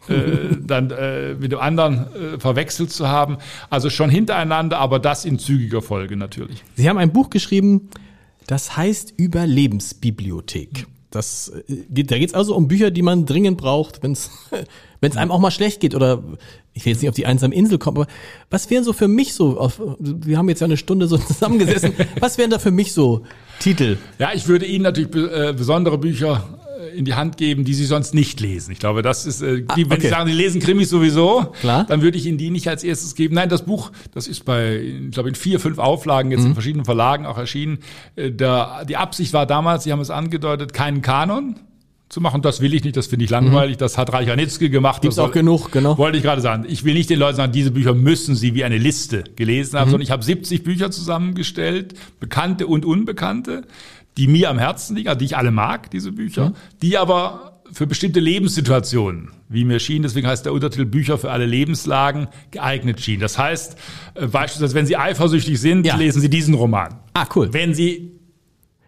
äh, dann äh, mit dem anderen äh, verwechselt zu haben. Also schon hintereinander, aber das in zügiger Folge natürlich. Sie haben ein Buch geschrieben, das heißt Überlebensbibliothek. Das, äh, da geht es also um Bücher, die man dringend braucht, wenn es <laughs> wenn es einem auch mal schlecht geht oder ich will jetzt nicht auf die einsame Insel kommen, aber was wären so für mich so, auf, wir haben jetzt ja eine Stunde so <laughs> zusammengesessen, was wären da für mich so Titel? Ja, ich würde Ihnen natürlich äh, besondere Bücher in die Hand geben, die sie sonst nicht lesen. Ich glaube, das ist, äh, die, ah, wenn Sie sagen, Sie lesen Krimis sowieso, Klar. dann würde ich Ihnen die nicht als erstes geben. Nein, das Buch, das ist bei, ich glaube, in vier, fünf Auflagen jetzt mhm. in verschiedenen Verlagen auch erschienen. Äh, der, die Absicht war damals, Sie haben es angedeutet, keinen Kanon zu machen. Das will ich nicht, das finde ich langweilig. Mhm. Das hat Reich Ranitzky gemacht. Gibt's auch genug, genau. Wollte ich gerade sagen. Ich will nicht den Leuten sagen, diese Bücher müssen sie wie eine Liste gelesen haben, mhm. sondern ich habe 70 Bücher zusammengestellt, bekannte und unbekannte die mir am Herzen liegen, also die ich alle mag, diese Bücher, mhm. die aber für bestimmte Lebenssituationen, wie mir schien, deswegen heißt der Untertitel Bücher für alle Lebenslagen, geeignet schien. Das heißt, äh, beispielsweise, wenn Sie eifersüchtig sind, ja. lesen Sie diesen Roman. Ah, cool. Wenn Sie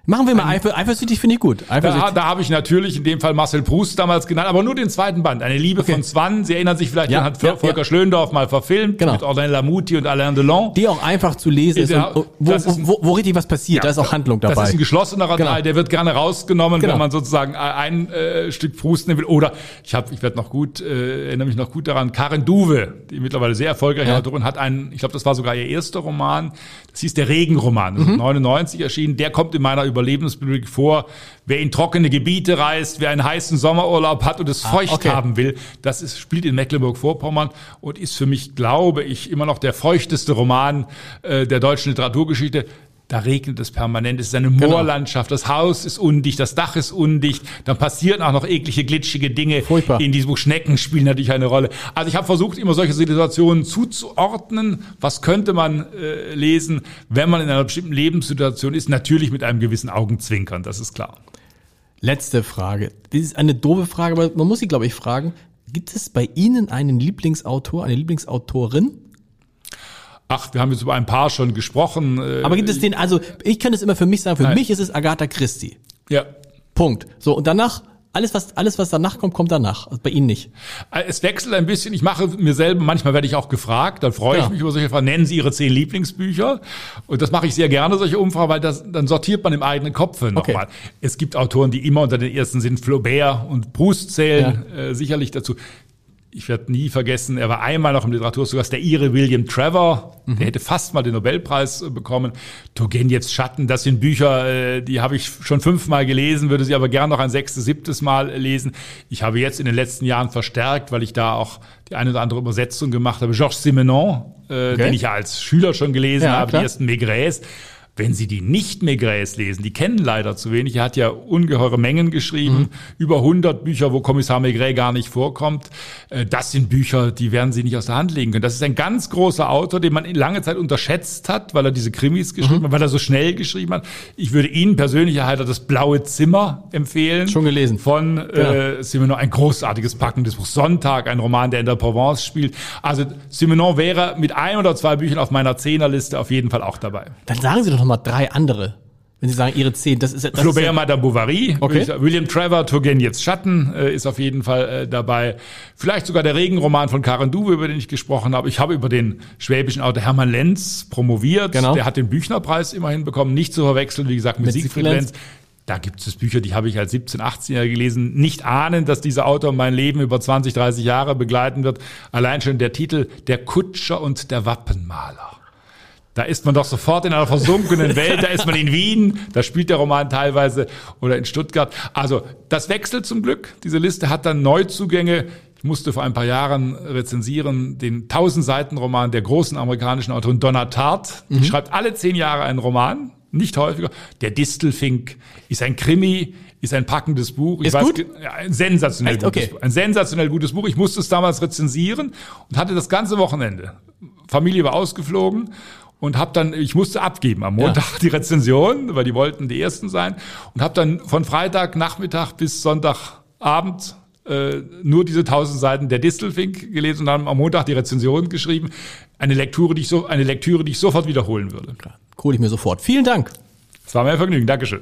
Machen wir mal Eifer, eifersüchtig, finde ich gut. Da, da habe ich natürlich in dem Fall Marcel Proust damals genannt, aber nur den zweiten Band. Eine Liebe okay. von Swan. Sie erinnern sich vielleicht, ja, den hat ja, Volker ja. Schlöndorff mal verfilmt genau. mit Orlin Lamuti und Alain Delon. Die auch einfach zu lesen ist, ja, wo, wo, wo, wo, richtig was passiert. da ist auch Handlung dabei. Das ist ein geschlossener genau. Teil, der wird gerne rausgenommen, genau. wenn man sozusagen ein äh, Stück Proust nehmen will. Oder ich habe, ich werde noch gut, äh, erinnere mich noch gut daran, Karen Duwe, die mittlerweile sehr erfolgreiche Autorin, hat einen, ich glaube, das war sogar ihr erster Roman, das hieß der Regenroman, das mhm. ist 99 erschienen. Der kommt in meiner Überlebensbibliothek vor, wer in trockene Gebiete reist, wer einen heißen Sommerurlaub hat und es ah, feucht okay. haben will, das ist, spielt in Mecklenburg-Vorpommern und ist für mich, glaube ich, immer noch der feuchteste Roman äh, der deutschen Literaturgeschichte da regnet es permanent, es ist eine genau. Moorlandschaft, das Haus ist undicht, das Dach ist undicht, dann passieren auch noch eklige, glitschige Dinge Furchtbar. in diesem Buch. Schnecken spielen natürlich eine Rolle. Also ich habe versucht, immer solche Situationen zuzuordnen. Was könnte man äh, lesen, wenn man in einer bestimmten Lebenssituation ist? Natürlich mit einem gewissen Augenzwinkern, das ist klar. Letzte Frage. Das ist eine doofe Frage, aber man muss sie, glaube ich, fragen. Gibt es bei Ihnen einen Lieblingsautor, eine Lieblingsautorin? Ach, wir haben jetzt über ein paar schon gesprochen. Äh, Aber gibt es den, also ich kann es immer für mich sagen, für Nein. mich ist es Agatha Christie. Ja. Punkt. So, und danach alles, was, alles, was danach kommt, kommt danach. Also bei Ihnen nicht. Äh, es wechselt ein bisschen. Ich mache mir selber, manchmal werde ich auch gefragt, dann freue ja. ich mich über solche Fragen. Nennen Sie Ihre zehn Lieblingsbücher. Und das mache ich sehr gerne, solche Umfragen, weil das, dann sortiert man im eigenen Kopf nochmal. Okay. Es gibt Autoren, die immer unter den ersten sind. Flaubert und Proust zählen ja. äh, sicherlich dazu ich werde nie vergessen, er war einmal noch im Literaturstudium, der Ire William Trevor, mhm. der hätte fast mal den Nobelpreis äh, bekommen. Turgenjevs Schatten, das sind Bücher, äh, die habe ich schon fünfmal gelesen, würde sie aber gern noch ein sechstes, siebtes Mal lesen. Ich habe jetzt in den letzten Jahren verstärkt, weil ich da auch die eine oder andere Übersetzung gemacht habe. Georges Simenon, äh, okay. den ich ja als Schüler schon gelesen ja, habe, klar. die ersten Maigres wenn Sie die nicht Maigres lesen, die kennen leider zu wenig. Er hat ja ungeheure Mengen geschrieben, mhm. über 100 Bücher, wo Kommissar Maigret gar nicht vorkommt. Äh, das sind Bücher, die werden Sie nicht aus der Hand legen können. Das ist ein ganz großer Autor, den man lange Zeit unterschätzt hat, weil er diese Krimis geschrieben mhm. hat, weil er so schnell geschrieben hat. Ich würde Ihnen persönlich, Herr Heider, das Blaue Zimmer empfehlen. Schon gelesen. Von äh, genau. äh, Simenon, ein großartiges packendes Buch. Sonntag, ein Roman, der in der Provence spielt. Also Simenon wäre mit ein oder zwei Büchern auf meiner Zehnerliste auf jeden Fall auch dabei. Dann sagen Sie doch noch mal drei andere Wenn Sie sagen, Ihre zehn, das ist das Flaubert, ist Madame Bovary, Okay. William Trevor, Turgenevs Schatten äh, ist auf jeden Fall äh, dabei. Vielleicht sogar der Regenroman von Karen Duwe, über den ich gesprochen habe. Ich habe über den schwäbischen Autor Hermann Lenz promoviert. Genau. Der hat den Büchnerpreis immerhin bekommen. Nicht zu verwechseln, wie gesagt, mit, Mit Siegfried Siegfried Lenz. Da gibt es Bücher, die habe ich als 17-, 18-Jähriger gelesen, nicht ahnend, dass dieser Autor mein Leben über 20, 30 Jahre begleiten wird. Allein schon der Titel Der Kutscher und der Wappenmaler. Da ist man doch sofort in einer versunkenen Welt, da ist man in Wien, da spielt der Roman teilweise oder in Stuttgart. Also das wechselt zum Glück. Diese Liste hat dann Neuzugänge. Ich musste vor ein paar Jahren rezensieren den 1000 Seiten Roman der großen amerikanischen Autorin Donna Tartt. Die schreibt alle zehn Jahre einen Roman, nicht häufiger. Der Distelfink ist ein Krimi, ist ein packendes Buch. Ich Ist gut? ge- ja, ein sensationell Echt? gutes Okay. Buch. Ein sensationell gutes Buch. Ich musste es damals rezensieren und hatte das ganze Wochenende. Familie war ausgeflogen und habe dann, ich musste abgeben am Montag die Rezension, weil die wollten die ersten sein und habe dann von Freitag Nachmittag bis Sonntagabend äh, nur diese tausend Seiten der Distelfink gelesen und dann am Montag die Rezension geschrieben. Eine Lektüre, die ich so, eine Lektüre, die ich sofort wiederholen würde. hole ich mir sofort. Vielen Dank. Es war mir ein Vergnügen. Dankeschön.